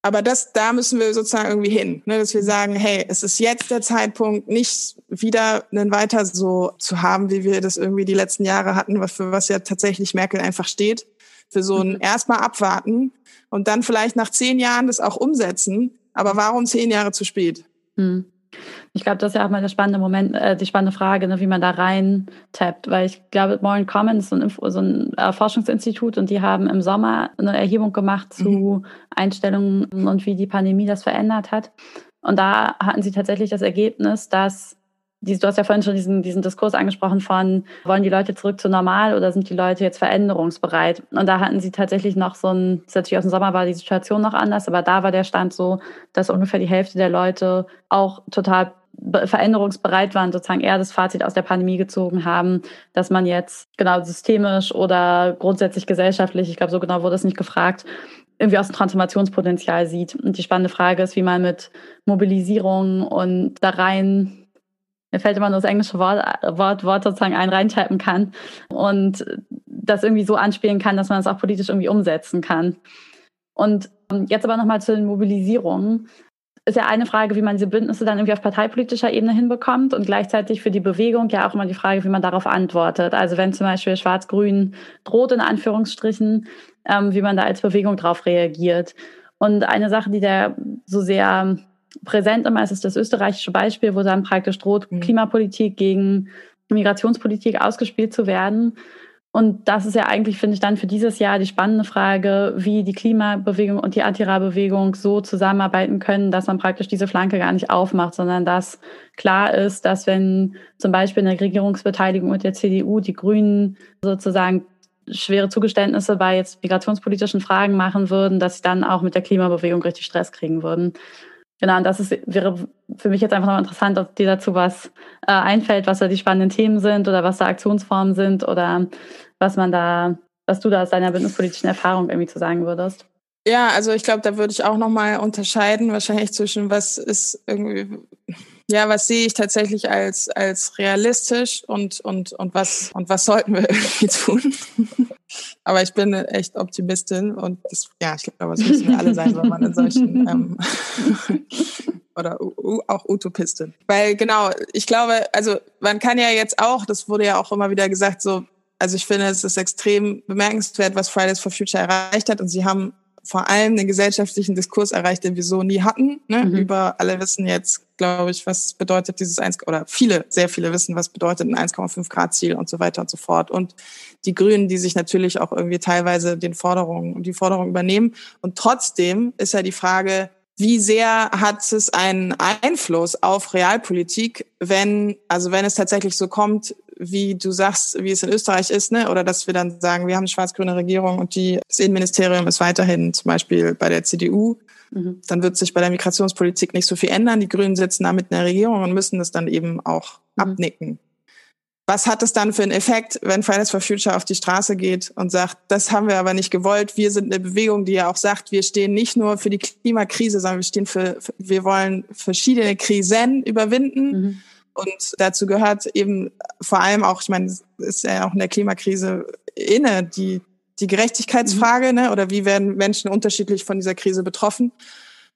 Aber das, da müssen wir sozusagen irgendwie hin, ne, dass wir sagen, hey, es ist jetzt der Zeitpunkt, nicht wieder einen weiter so zu haben, wie wir das irgendwie die letzten Jahre hatten, was für was ja tatsächlich Merkel einfach steht, für so ein mhm. erstmal abwarten und dann vielleicht nach zehn Jahren das auch umsetzen. Aber warum zehn Jahre zu spät? Mhm. Ich glaube, das ist ja auch mal der spannende Moment, äh, die spannende Frage, ne, wie man da rein tappt. Weil ich glaube, Morin Commons ist so ein, so ein äh, Forschungsinstitut und die haben im Sommer eine Erhebung gemacht zu mhm. Einstellungen und wie die Pandemie das verändert hat. Und da hatten sie tatsächlich das Ergebnis, dass du hast ja vorhin schon diesen, diesen Diskurs angesprochen von, wollen die Leute zurück zu normal oder sind die Leute jetzt veränderungsbereit? Und da hatten sie tatsächlich noch so ein, das ist natürlich aus dem Sommer war die Situation noch anders, aber da war der Stand so, dass ungefähr die Hälfte der Leute auch total veränderungsbereit waren, sozusagen eher das Fazit aus der Pandemie gezogen haben, dass man jetzt genau systemisch oder grundsätzlich gesellschaftlich, ich glaube, so genau wurde es nicht gefragt, irgendwie aus dem Transformationspotenzial sieht. Und die spannende Frage ist, wie man mit Mobilisierung und da rein mir fällt immer nur das englische Wort, Wort, Wort sozusagen ein, reintypen kann und das irgendwie so anspielen kann, dass man es auch politisch irgendwie umsetzen kann. Und jetzt aber nochmal zu den Mobilisierungen ist ja eine Frage, wie man diese Bündnisse dann irgendwie auf parteipolitischer Ebene hinbekommt und gleichzeitig für die Bewegung ja auch immer die Frage, wie man darauf antwortet. Also wenn zum Beispiel Schwarz-Grün droht in Anführungsstrichen, ähm, wie man da als Bewegung darauf reagiert. Und eine Sache, die da so sehr präsent immer ist, ist das österreichische Beispiel, wo dann praktisch droht, mhm. Klimapolitik gegen Migrationspolitik ausgespielt zu werden. Und das ist ja eigentlich, finde ich, dann für dieses Jahr die spannende Frage, wie die Klimabewegung und die Antira-Bewegung so zusammenarbeiten können, dass man praktisch diese Flanke gar nicht aufmacht, sondern dass klar ist, dass wenn zum Beispiel eine Regierungsbeteiligung mit der CDU die Grünen sozusagen schwere Zugeständnisse bei jetzt migrationspolitischen Fragen machen würden, dass sie dann auch mit der Klimabewegung richtig Stress kriegen würden. Genau, und das ist, wäre für mich jetzt einfach noch interessant, ob dir dazu was äh, einfällt, was da die spannenden Themen sind oder was da Aktionsformen sind oder was man da, was du da aus deiner bündnispolitischen Erfahrung irgendwie zu sagen würdest. Ja, also ich glaube, da würde ich auch nochmal unterscheiden, wahrscheinlich zwischen was ist irgendwie, ja, was sehe ich tatsächlich als, als realistisch und, und, und was, und was sollten wir [LAUGHS] irgendwie tun. Aber ich bin echt Optimistin und das, ja, ich glaube, das müssen wir alle sein, wenn man in solchen [LAUGHS] ähm, [LAUGHS] oder auch Utopistin. Weil genau, ich glaube, also man kann ja jetzt auch, das wurde ja auch immer wieder gesagt, so, also ich finde, es ist extrem bemerkenswert, was Fridays for Future erreicht hat und sie haben vor allem den gesellschaftlichen Diskurs erreicht, den wir so nie hatten. Ne? Mhm. Über alle wissen jetzt, glaube ich, was bedeutet dieses 1, oder viele, sehr viele wissen, was bedeutet ein 1,5 Grad Ziel und so weiter und so fort. Und die Grünen, die sich natürlich auch irgendwie teilweise den Forderungen und die Forderungen übernehmen. Und trotzdem ist ja die Frage, wie sehr hat es einen Einfluss auf Realpolitik, wenn, also wenn es tatsächlich so kommt, wie du sagst, wie es in Österreich ist, ne? oder dass wir dann sagen, wir haben eine schwarz-grüne Regierung und die, das Innenministerium ist weiterhin zum Beispiel bei der CDU. Mhm. Dann wird sich bei der Migrationspolitik nicht so viel ändern. Die Grünen sitzen da mit in der Regierung und müssen das dann eben auch mhm. abnicken. Was hat es dann für einen Effekt, wenn Fridays for Future auf die Straße geht und sagt, das haben wir aber nicht gewollt. Wir sind eine Bewegung, die ja auch sagt, wir stehen nicht nur für die Klimakrise, sondern wir stehen für, wir wollen verschiedene Krisen überwinden. Mhm. Und dazu gehört eben vor allem auch, ich meine, es ist ja auch in der Klimakrise inne, die, die Gerechtigkeitsfrage, mhm. ne? oder wie werden Menschen unterschiedlich von dieser Krise betroffen,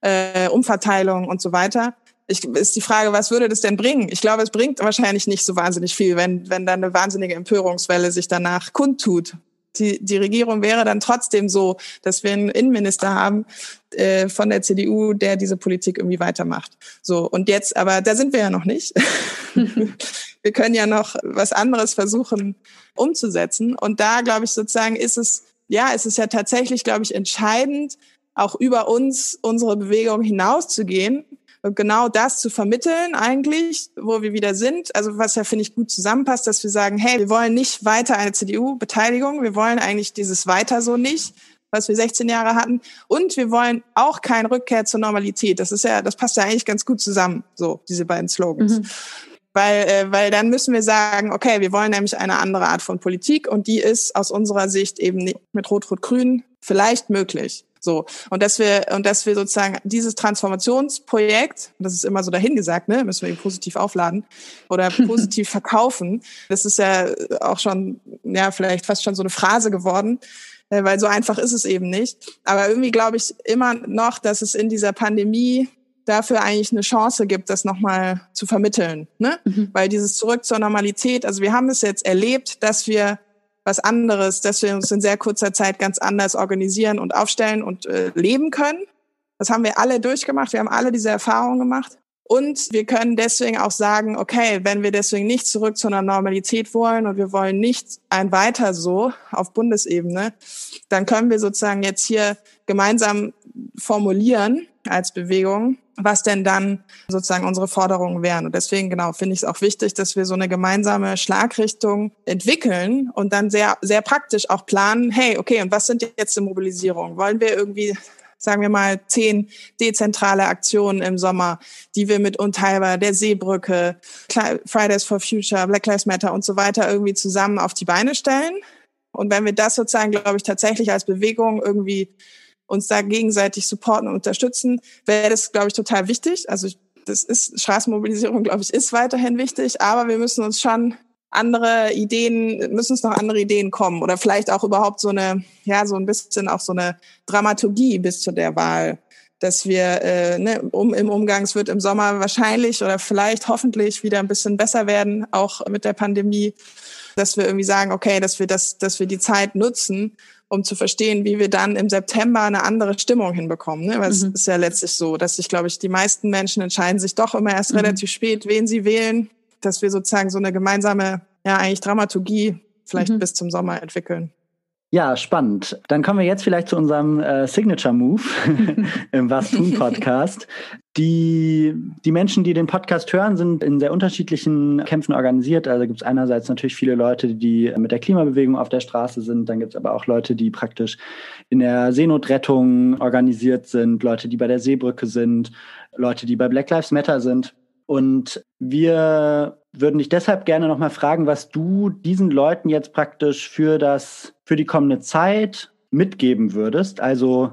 äh, Umverteilung und so weiter. Ich, ist die Frage, was würde das denn bringen? Ich glaube, es bringt wahrscheinlich nicht so wahnsinnig viel, wenn, wenn da eine wahnsinnige Empörungswelle sich danach kundtut. die, die Regierung wäre dann trotzdem so, dass wir einen Innenminister haben äh, von der CDU, der diese Politik irgendwie weitermacht. So, und jetzt, aber da sind wir ja noch nicht. [LAUGHS] wir können ja noch was anderes versuchen umzusetzen. Und da, glaube ich, sozusagen ist es, ja, es ist ja tatsächlich, glaube ich, entscheidend, auch über uns, unsere Bewegung hinauszugehen und genau das zu vermitteln eigentlich, wo wir wieder sind. Also was ja, finde ich, gut zusammenpasst, dass wir sagen, hey, wir wollen nicht weiter eine CDU-Beteiligung, wir wollen eigentlich dieses weiter so nicht, was wir 16 Jahre hatten. Und wir wollen auch keine Rückkehr zur Normalität. Das ist ja, das passt ja eigentlich ganz gut zusammen, so, diese beiden Slogans. Mhm. Weil, äh, weil dann müssen wir sagen, okay, wir wollen nämlich eine andere Art von Politik und die ist aus unserer Sicht eben nicht mit Rot-Rot-Grün vielleicht möglich. So. Und dass wir, und dass wir sozusagen dieses Transformationsprojekt, das ist immer so dahingesagt, ne, müssen wir eben positiv aufladen oder [LAUGHS] positiv verkaufen. Das ist ja auch schon, ja, vielleicht fast schon so eine Phrase geworden weil so einfach ist es eben nicht. Aber irgendwie glaube ich immer noch, dass es in dieser Pandemie dafür eigentlich eine Chance gibt, das nochmal zu vermitteln. Ne? Mhm. Weil dieses Zurück zur Normalität, also wir haben es jetzt erlebt, dass wir was anderes, dass wir uns in sehr kurzer Zeit ganz anders organisieren und aufstellen und äh, leben können. Das haben wir alle durchgemacht. Wir haben alle diese Erfahrungen gemacht. Und wir können deswegen auch sagen, okay, wenn wir deswegen nicht zurück zu einer Normalität wollen und wir wollen nicht ein weiter so auf Bundesebene, dann können wir sozusagen jetzt hier gemeinsam formulieren als Bewegung, was denn dann sozusagen unsere Forderungen wären. Und deswegen, genau, finde ich es auch wichtig, dass wir so eine gemeinsame Schlagrichtung entwickeln und dann sehr, sehr praktisch auch planen, hey, okay, und was sind jetzt die Mobilisierungen? Wollen wir irgendwie sagen wir mal, zehn dezentrale Aktionen im Sommer, die wir mit Unteilbar, der Seebrücke, Fridays for Future, Black Lives Matter und so weiter irgendwie zusammen auf die Beine stellen. Und wenn wir das sozusagen, glaube ich, tatsächlich als Bewegung irgendwie uns da gegenseitig supporten und unterstützen, wäre das, glaube ich, total wichtig. Also das ist Straßenmobilisierung, glaube ich, ist weiterhin wichtig, aber wir müssen uns schon andere Ideen, müssen uns noch andere Ideen kommen oder vielleicht auch überhaupt so eine, ja, so ein bisschen auch so eine Dramaturgie bis zu der Wahl, dass wir äh, ne, um, im Umgang, es wird im Sommer wahrscheinlich oder vielleicht hoffentlich wieder ein bisschen besser werden, auch mit der Pandemie, dass wir irgendwie sagen, okay, dass wir das, dass wir die Zeit nutzen, um zu verstehen, wie wir dann im September eine andere Stimmung hinbekommen. Ne? Weil mhm. es ist ja letztlich so, dass sich, glaube ich, die meisten Menschen entscheiden sich doch immer erst mhm. relativ spät, wen sie wählen, dass wir sozusagen so eine gemeinsame, ja, eigentlich Dramaturgie vielleicht mhm. bis zum Sommer entwickeln. Ja, spannend. Dann kommen wir jetzt vielleicht zu unserem äh, Signature Move [LAUGHS] im Was tun Podcast. Die, die Menschen, die den Podcast hören, sind in sehr unterschiedlichen Kämpfen organisiert. Also gibt es einerseits natürlich viele Leute, die mit der Klimabewegung auf der Straße sind. Dann gibt es aber auch Leute, die praktisch in der Seenotrettung organisiert sind, Leute, die bei der Seebrücke sind, Leute, die bei Black Lives Matter sind. Und wir würden dich deshalb gerne nochmal fragen, was du diesen Leuten jetzt praktisch für das, für die kommende Zeit mitgeben würdest. Also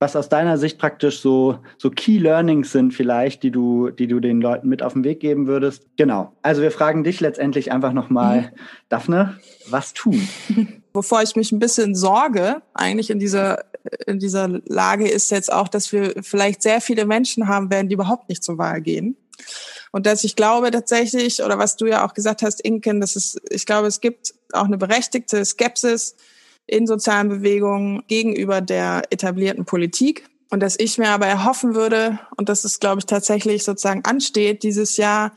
was aus deiner Sicht praktisch so, so Key Learnings sind vielleicht, die du, die du den Leuten mit auf den Weg geben würdest. Genau. Also wir fragen dich letztendlich einfach nochmal, mhm. Daphne, was tun? [LAUGHS] Wovor ich mich ein bisschen sorge, eigentlich in dieser, in dieser Lage, ist jetzt auch, dass wir vielleicht sehr viele Menschen haben werden, die überhaupt nicht zur Wahl gehen. Und dass ich glaube tatsächlich, oder was du ja auch gesagt hast, Inken, dass es, ich glaube, es gibt auch eine berechtigte Skepsis in sozialen Bewegungen gegenüber der etablierten Politik. Und dass ich mir aber erhoffen würde, und dass es, glaube ich, tatsächlich sozusagen ansteht dieses Jahr,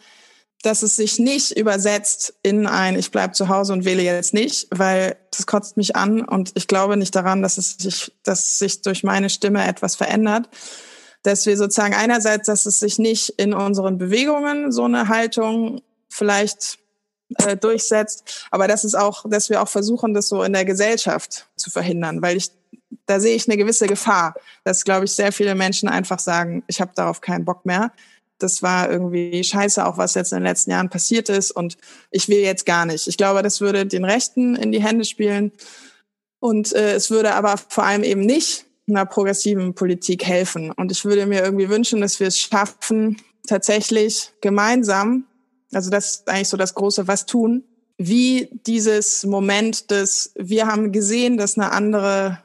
dass es sich nicht übersetzt in ein Ich bleib zu Hause und wähle jetzt nicht, weil das kotzt mich an und ich glaube nicht daran, dass es sich, dass sich durch meine Stimme etwas verändert, dass wir sozusagen einerseits, dass es sich nicht in unseren Bewegungen so eine Haltung vielleicht äh, durchsetzt, aber dass es auch, dass wir auch versuchen, das so in der Gesellschaft zu verhindern, weil ich da sehe ich eine gewisse Gefahr, dass glaube ich sehr viele Menschen einfach sagen, ich habe darauf keinen Bock mehr. Das war irgendwie scheiße, auch was jetzt in den letzten Jahren passiert ist und ich will jetzt gar nicht. Ich glaube, das würde den Rechten in die Hände spielen und äh, es würde aber vor allem eben nicht einer progressiven Politik helfen. Und ich würde mir irgendwie wünschen, dass wir es schaffen, tatsächlich gemeinsam, also das ist eigentlich so das große Was tun, wie dieses Moment des, wir haben gesehen, dass eine andere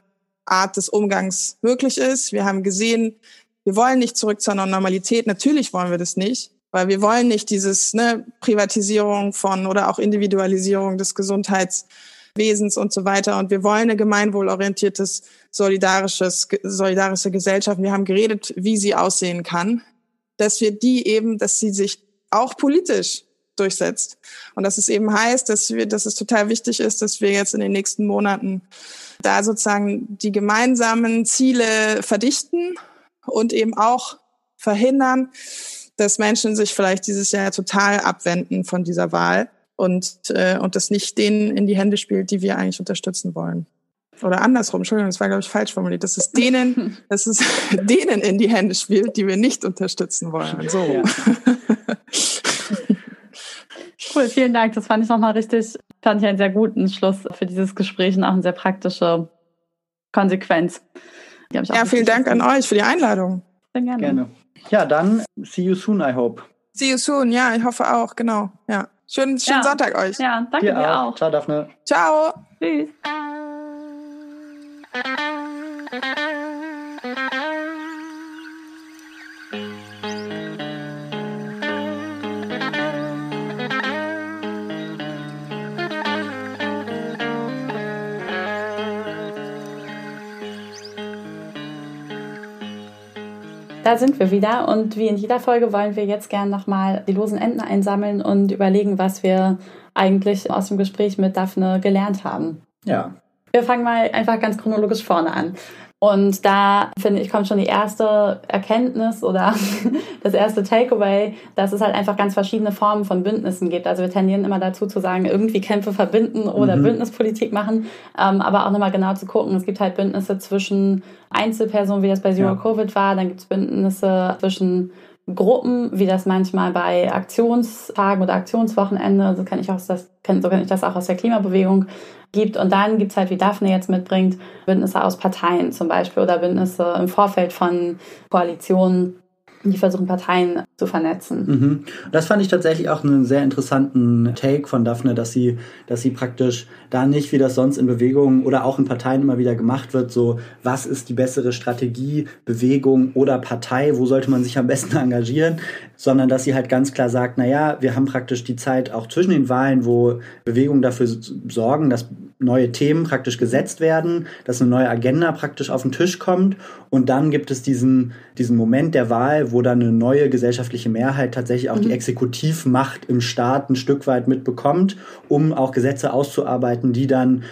Art des Umgangs möglich ist. Wir haben gesehen, wir wollen nicht zurück zur Normalität. Natürlich wollen wir das nicht, weil wir wollen nicht dieses ne, Privatisierung von oder auch Individualisierung des Gesundheits Wesens und so weiter. Und wir wollen eine gemeinwohlorientiertes, solidarisches, solidarische Gesellschaft. Wir haben geredet, wie sie aussehen kann, dass wir die eben, dass sie sich auch politisch durchsetzt. Und dass es eben heißt, dass wir, dass es total wichtig ist, dass wir jetzt in den nächsten Monaten da sozusagen die gemeinsamen Ziele verdichten und eben auch verhindern, dass Menschen sich vielleicht dieses Jahr total abwenden von dieser Wahl und, äh, und das nicht denen in die Hände spielt, die wir eigentlich unterstützen wollen. Oder andersrum, Entschuldigung, das war, glaube ich, falsch formuliert, dass es denen, [LAUGHS] dass es denen in die Hände spielt, die wir nicht unterstützen wollen. So. Ja. [LAUGHS] Cool, vielen Dank. Das fand ich nochmal richtig, fand ich einen sehr guten Schluss für dieses Gespräch und auch eine sehr praktische Konsequenz. ja, vielen Dank an euch für die Einladung. Sehr gerne. gerne. Ja, dann see you soon, I hope. See you soon, ja, ich hoffe auch, genau. Ja. Schönen, schönen ja. Sonntag euch. Ja, danke dir, dir auch. auch. Ciao, Daphne. Ciao. Tschüss. Da sind wir wieder und wie in jeder Folge wollen wir jetzt gerne nochmal die losen Enden einsammeln und überlegen, was wir eigentlich aus dem Gespräch mit Daphne gelernt haben. Ja. Wir fangen mal einfach ganz chronologisch vorne an. Und da finde ich, kommt schon die erste Erkenntnis oder [LAUGHS] das erste Takeaway, dass es halt einfach ganz verschiedene Formen von Bündnissen gibt. Also wir tendieren immer dazu zu sagen, irgendwie Kämpfe verbinden oder mhm. Bündnispolitik machen, ähm, aber auch nochmal genau zu gucken. Es gibt halt Bündnisse zwischen Einzelpersonen, wie das bei Zero ja. Covid war, dann gibt es Bündnisse zwischen Gruppen, wie das manchmal bei Aktionstagen oder Aktionswochenende, so kenne ich, auch das, so kenn ich das auch aus der Klimabewegung, gibt. Und dann gibt es halt, wie Daphne jetzt mitbringt, Bündnisse aus Parteien zum Beispiel oder Bündnisse im Vorfeld von Koalitionen die versuchen Parteien zu vernetzen. Mhm. Das fand ich tatsächlich auch einen sehr interessanten Take von Daphne, dass sie, dass sie praktisch da nicht, wie das sonst in Bewegungen oder auch in Parteien immer wieder gemacht wird, so was ist die bessere Strategie, Bewegung oder Partei, wo sollte man sich am besten [LAUGHS] engagieren, sondern dass sie halt ganz klar sagt, naja, wir haben praktisch die Zeit auch zwischen den Wahlen, wo Bewegungen dafür sorgen, dass neue Themen praktisch gesetzt werden, dass eine neue Agenda praktisch auf den Tisch kommt und dann gibt es diesen, diesen Moment der Wahl, wo dann eine neue gesellschaftliche Mehrheit tatsächlich auch mhm. die Exekutivmacht im Staat ein Stück weit mitbekommt, um auch Gesetze auszuarbeiten, die dann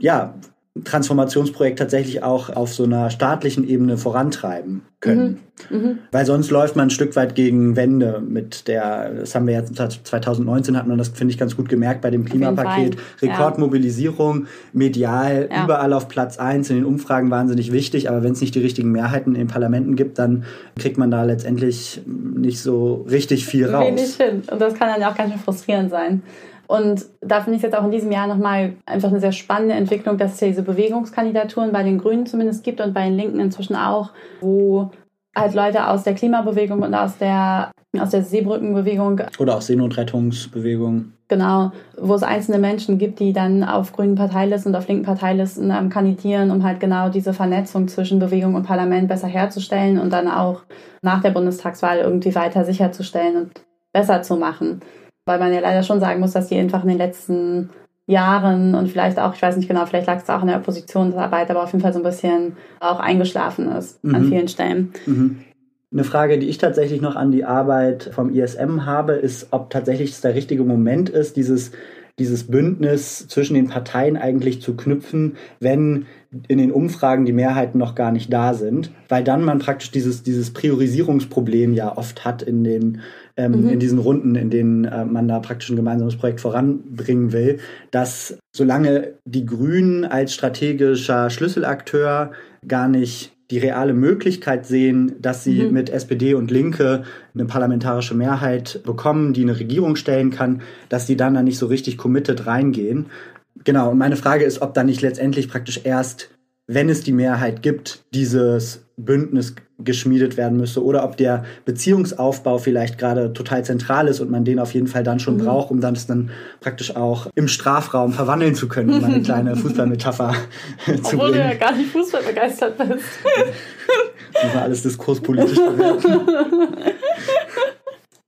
ja Transformationsprojekt tatsächlich auch auf so einer staatlichen Ebene vorantreiben können. Mhm. Mhm. Weil sonst läuft man ein Stück weit gegen Wände mit der, das haben wir jetzt 2019 hat man das, finde ich, ganz gut gemerkt bei dem Klimapaket. Rekordmobilisierung, ja. medial, ja. überall auf Platz eins in den Umfragen wahnsinnig wichtig, aber wenn es nicht die richtigen Mehrheiten in den Parlamenten gibt, dann kriegt man da letztendlich nicht so richtig viel raus. Wenig hin. Und das kann dann auch ganz schön frustrierend sein. Und da finde ich jetzt auch in diesem Jahr nochmal einfach eine sehr spannende Entwicklung, dass es ja diese Bewegungskandidaturen bei den Grünen zumindest gibt und bei den Linken inzwischen auch, wo halt Leute aus der Klimabewegung und aus der, aus der Seebrückenbewegung. Oder aus Seenotrettungsbewegung. Genau, wo es einzelne Menschen gibt, die dann auf grünen Parteilisten und auf linken Parteilisten ähm, kandidieren, um halt genau diese Vernetzung zwischen Bewegung und Parlament besser herzustellen und dann auch nach der Bundestagswahl irgendwie weiter sicherzustellen und besser zu machen weil man ja leider schon sagen muss, dass die einfach in den letzten Jahren und vielleicht auch, ich weiß nicht genau, vielleicht lag es auch in der Oppositionsarbeit, aber auf jeden Fall so ein bisschen auch eingeschlafen ist mhm. an vielen Stellen. Mhm. Eine Frage, die ich tatsächlich noch an die Arbeit vom ISM habe, ist, ob tatsächlich es der richtige Moment ist, dieses, dieses Bündnis zwischen den Parteien eigentlich zu knüpfen, wenn in den Umfragen die Mehrheiten noch gar nicht da sind, weil dann man praktisch dieses, dieses Priorisierungsproblem ja oft hat in den ähm, mhm. in diesen Runden, in denen äh, man da praktisch ein gemeinsames Projekt voranbringen will, dass solange die Grünen als strategischer Schlüsselakteur gar nicht die reale Möglichkeit sehen, dass sie mhm. mit SPD und Linke eine parlamentarische Mehrheit bekommen, die eine Regierung stellen kann, dass die dann da nicht so richtig committed reingehen. Genau, und meine Frage ist, ob da nicht letztendlich praktisch erst wenn es die Mehrheit gibt, dieses Bündnis geschmiedet werden müsste oder ob der Beziehungsaufbau vielleicht gerade total zentral ist und man den auf jeden Fall dann schon mhm. braucht, um dann es dann praktisch auch im Strafraum verwandeln zu können, um eine [LAUGHS] kleine Fußballmetapher zu Obwohl bringen. du ja gar nicht Fußball begeistert bist. das war alles diskurspolitisch bewerten. [LAUGHS]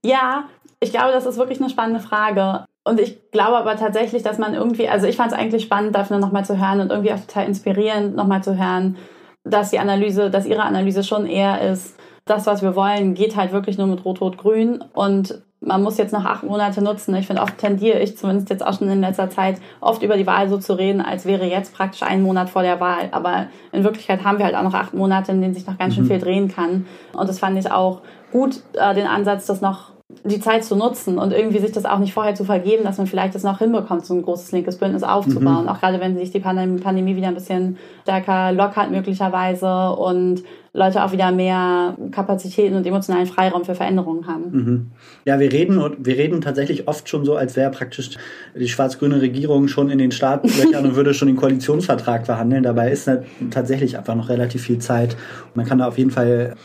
Ja, ich glaube, das ist wirklich eine spannende Frage. Und ich glaube aber tatsächlich, dass man irgendwie, also ich fand es eigentlich spannend, dafür nochmal zu hören und irgendwie auch total inspirierend nochmal zu hören, dass die Analyse, dass ihre Analyse schon eher ist, das, was wir wollen, geht halt wirklich nur mit Rot-Rot-Grün und man muss jetzt noch acht Monate nutzen. Ich finde, oft tendiere ich zumindest jetzt auch schon in letzter Zeit oft über die Wahl so zu reden, als wäre jetzt praktisch ein Monat vor der Wahl. Aber in Wirklichkeit haben wir halt auch noch acht Monate, in denen sich noch ganz schön mhm. viel drehen kann. Und das fand ich auch gut, äh, den Ansatz, das noch die Zeit zu nutzen und irgendwie sich das auch nicht vorher zu vergeben, dass man vielleicht das noch hinbekommt, so ein großes linkes Bündnis aufzubauen. Mhm. Auch gerade wenn sich die Pandemie wieder ein bisschen stärker lockert möglicherweise und Leute auch wieder mehr Kapazitäten und emotionalen Freiraum für Veränderungen haben. Mhm. Ja, wir reden wir reden tatsächlich oft schon so, als wäre praktisch die schwarz-grüne Regierung schon in den Startlöchern und würde schon den Koalitionsvertrag verhandeln. Dabei ist tatsächlich einfach noch relativ viel Zeit. Man kann da auf jeden Fall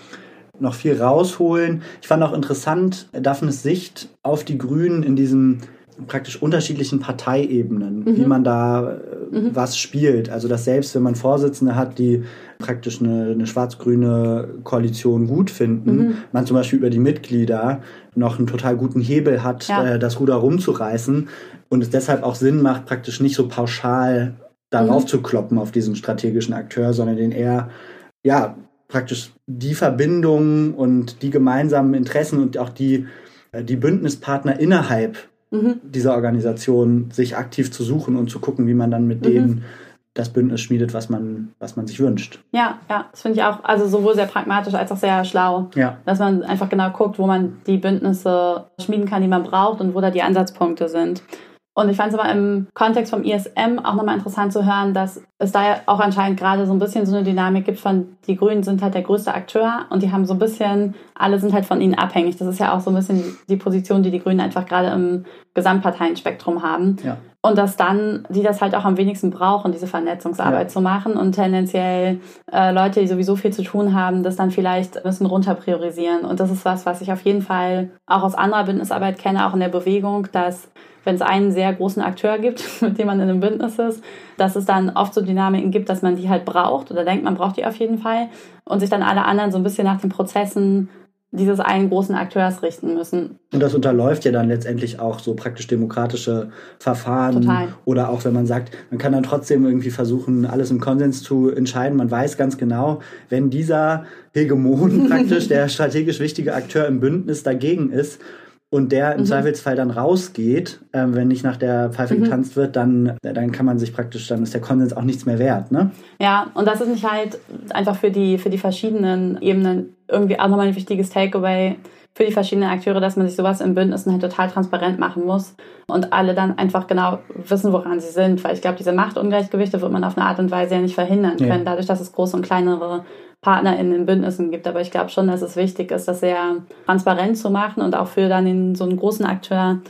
noch viel rausholen. Ich fand auch interessant Daphnes Sicht auf die Grünen in diesen praktisch unterschiedlichen Parteiebenen, mhm. wie man da äh, mhm. was spielt. Also dass selbst wenn man Vorsitzende hat, die praktisch eine, eine schwarz-grüne Koalition gut finden, mhm. man zum Beispiel über die Mitglieder noch einen total guten Hebel hat, ja. äh, das Ruder rumzureißen und es deshalb auch Sinn macht, praktisch nicht so pauschal darauf mhm. zu kloppen auf diesen strategischen Akteur, sondern den eher ja praktisch die Verbindungen und die gemeinsamen Interessen und auch die, äh, die Bündnispartner innerhalb mhm. dieser Organisation sich aktiv zu suchen und zu gucken, wie man dann mit mhm. denen das Bündnis schmiedet, was man, was man sich wünscht. Ja, ja, das finde ich auch, also sowohl sehr pragmatisch als auch sehr schlau. Ja. Dass man einfach genau guckt, wo man die Bündnisse schmieden kann, die man braucht und wo da die Ansatzpunkte sind. Und ich fand es aber im Kontext vom ISM auch nochmal interessant zu hören, dass es da ja auch anscheinend gerade so ein bisschen so eine Dynamik gibt von, die Grünen sind halt der größte Akteur und die haben so ein bisschen, alle sind halt von ihnen abhängig. Das ist ja auch so ein bisschen die Position, die die Grünen einfach gerade im Gesamtparteienspektrum haben. Ja. Und dass dann die das halt auch am wenigsten brauchen, diese Vernetzungsarbeit ja. zu machen und tendenziell äh, Leute, die sowieso viel zu tun haben, das dann vielleicht ein bisschen runter priorisieren. Und das ist was, was ich auf jeden Fall auch aus anderer Bündnisarbeit kenne, auch in der Bewegung, dass wenn es einen sehr großen Akteur gibt, [LAUGHS] mit dem man in einem Bündnis ist, dass es dann oft so Dynamiken gibt, dass man die halt braucht oder denkt, man braucht die auf jeden Fall und sich dann alle anderen so ein bisschen nach den Prozessen dieses einen großen Akteurs richten müssen. Und das unterläuft ja dann letztendlich auch so praktisch demokratische Verfahren. Total. Oder auch wenn man sagt, man kann dann trotzdem irgendwie versuchen, alles im Konsens zu entscheiden. Man weiß ganz genau, wenn dieser Hegemon [LAUGHS] praktisch der strategisch wichtige Akteur im Bündnis dagegen ist, und der im mhm. Zweifelsfall dann rausgeht, äh, wenn nicht nach der Pfeife mhm. getanzt wird, dann, dann kann man sich praktisch, dann ist der Konsens auch nichts mehr wert. Ne? Ja, und das ist nicht halt einfach für die, für die verschiedenen Ebenen irgendwie auch nochmal ein wichtiges Takeaway für die verschiedenen Akteure, dass man sich sowas im Bündnissen halt total transparent machen muss und alle dann einfach genau wissen, woran sie sind. Weil ich glaube, diese Machtungleichgewichte wird man auf eine Art und Weise ja nicht verhindern können, ja. dadurch, dass es große und kleinere Partner in den Bündnissen gibt. Aber ich glaube schon, dass es wichtig ist, das sehr transparent zu machen und auch für dann den, so einen großen Akteur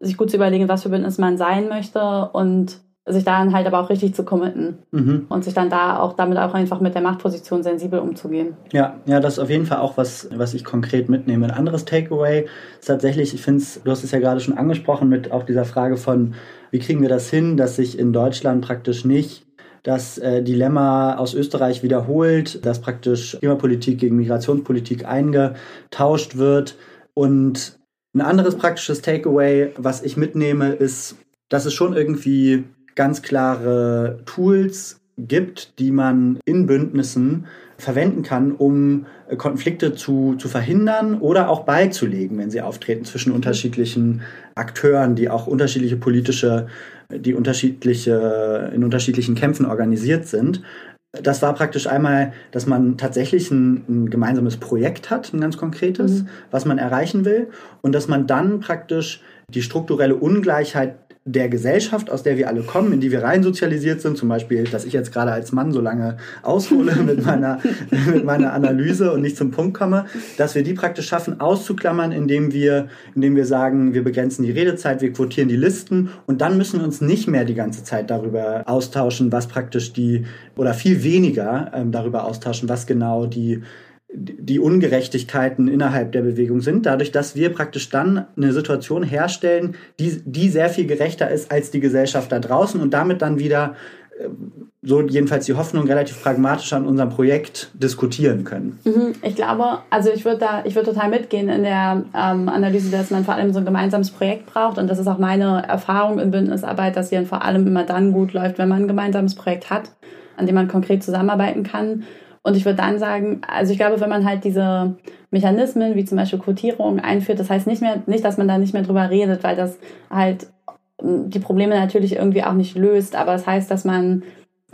sich gut zu überlegen, was für Bündnis man sein möchte und sich dann halt aber auch richtig zu committen mhm. und sich dann da auch damit auch einfach mit der Machtposition sensibel umzugehen. Ja, ja, das ist auf jeden Fall auch was, was ich konkret mitnehme. Ein anderes Takeaway ist tatsächlich, ich finde es, du hast es ja gerade schon angesprochen mit auch dieser Frage von, wie kriegen wir das hin, dass sich in Deutschland praktisch nicht das äh, Dilemma aus Österreich wiederholt, dass praktisch Klimapolitik gegen Migrationspolitik eingetauscht wird. Und ein anderes praktisches Takeaway, was ich mitnehme, ist, dass es schon irgendwie ganz klare Tools gibt, die man in Bündnissen verwenden kann, um Konflikte zu, zu verhindern oder auch beizulegen, wenn sie auftreten zwischen unterschiedlichen Akteuren, die auch unterschiedliche politische die unterschiedliche, in unterschiedlichen Kämpfen organisiert sind. Das war praktisch einmal, dass man tatsächlich ein, ein gemeinsames Projekt hat, ein ganz konkretes, mhm. was man erreichen will, und dass man dann praktisch die strukturelle Ungleichheit der Gesellschaft, aus der wir alle kommen, in die wir rein sozialisiert sind, zum Beispiel, dass ich jetzt gerade als Mann so lange aushole mit meiner, [LAUGHS] mit meiner Analyse und nicht zum Punkt komme, dass wir die praktisch schaffen, auszuklammern, indem wir, indem wir sagen, wir begrenzen die Redezeit, wir quotieren die Listen und dann müssen wir uns nicht mehr die ganze Zeit darüber austauschen, was praktisch die, oder viel weniger ähm, darüber austauschen, was genau die die Ungerechtigkeiten innerhalb der Bewegung sind, dadurch, dass wir praktisch dann eine Situation herstellen, die, die sehr viel gerechter ist als die Gesellschaft da draußen und damit dann wieder so jedenfalls die Hoffnung, relativ pragmatisch an unserem Projekt diskutieren können. Mhm, ich glaube, also ich würde da, ich würde total mitgehen in der ähm, Analyse, dass man vor allem so ein gemeinsames Projekt braucht. Und das ist auch meine Erfahrung in Bündnisarbeit, dass hier vor allem immer dann gut läuft, wenn man ein gemeinsames Projekt hat, an dem man konkret zusammenarbeiten kann. Und ich würde dann sagen, also ich glaube, wenn man halt diese Mechanismen wie zum Beispiel Quotierung einführt, das heißt nicht mehr, nicht, dass man da nicht mehr drüber redet, weil das halt die Probleme natürlich irgendwie auch nicht löst, aber es das heißt, dass man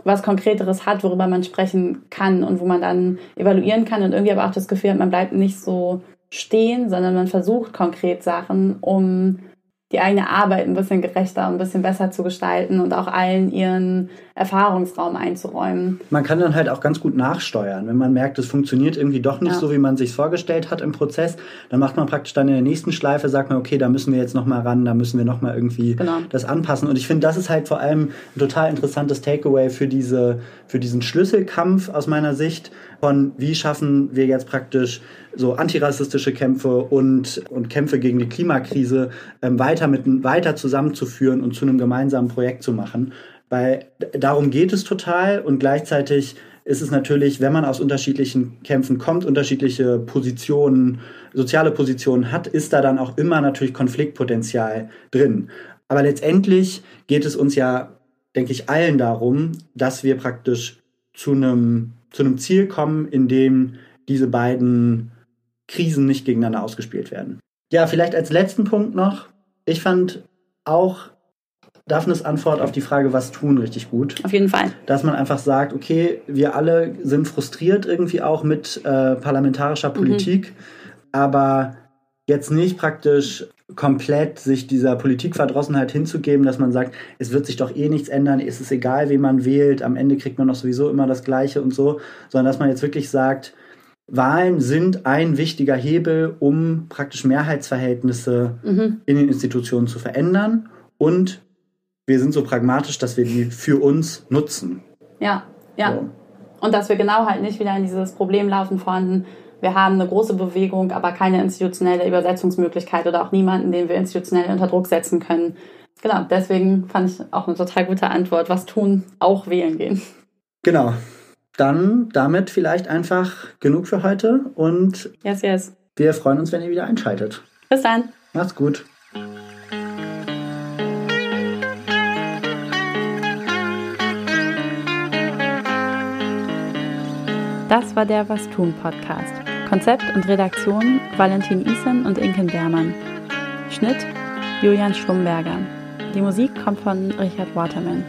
was Konkreteres hat, worüber man sprechen kann und wo man dann evaluieren kann und irgendwie aber auch das Gefühl hat, man bleibt nicht so stehen, sondern man versucht konkret Sachen, um die eigene Arbeit ein bisschen gerechter ein bisschen besser zu gestalten und auch allen ihren Erfahrungsraum einzuräumen. Man kann dann halt auch ganz gut nachsteuern. Wenn man merkt, es funktioniert irgendwie doch nicht ja. so, wie man sich vorgestellt hat im Prozess, dann macht man praktisch dann in der nächsten Schleife, sagt man, okay, da müssen wir jetzt nochmal ran, da müssen wir nochmal irgendwie genau. das anpassen. Und ich finde, das ist halt vor allem ein total interessantes Takeaway für, diese, für diesen Schlüsselkampf aus meiner Sicht von, wie schaffen wir jetzt praktisch so antirassistische Kämpfe und, und Kämpfe gegen die Klimakrise ähm, weiter, mit, weiter zusammenzuführen und zu einem gemeinsamen Projekt zu machen. Weil darum geht es total und gleichzeitig ist es natürlich, wenn man aus unterschiedlichen Kämpfen kommt, unterschiedliche Positionen, soziale Positionen hat, ist da dann auch immer natürlich Konfliktpotenzial drin. Aber letztendlich geht es uns ja, denke ich, allen darum, dass wir praktisch zu einem, zu einem Ziel kommen, in dem diese beiden Krisen nicht gegeneinander ausgespielt werden. Ja, vielleicht als letzten Punkt noch. Ich fand auch Daphnes Antwort auf die Frage, was tun, richtig gut. Auf jeden Fall. Dass man einfach sagt, okay, wir alle sind frustriert irgendwie auch mit äh, parlamentarischer Politik, mhm. aber jetzt nicht praktisch komplett sich dieser Politikverdrossenheit hinzugeben, dass man sagt, es wird sich doch eh nichts ändern, es ist egal, wen man wählt, am Ende kriegt man doch sowieso immer das Gleiche und so, sondern dass man jetzt wirklich sagt, Wahlen sind ein wichtiger Hebel, um praktisch Mehrheitsverhältnisse mhm. in den Institutionen zu verändern. Und wir sind so pragmatisch, dass wir die für uns nutzen. Ja, ja. So. Und dass wir genau halt nicht wieder in dieses Problem laufen von, wir haben eine große Bewegung, aber keine institutionelle Übersetzungsmöglichkeit oder auch niemanden, den wir institutionell unter Druck setzen können. Genau, deswegen fand ich auch eine total gute Antwort. Was tun? Auch wählen gehen. Genau dann damit vielleicht einfach genug für heute und yes, yes. wir freuen uns, wenn ihr wieder einschaltet. Bis dann. Macht's gut. Das war der Was tun Podcast. Konzept und Redaktion Valentin Isen und Inken Bermann. Schnitt Julian Schlumberger. Die Musik kommt von Richard Waterman.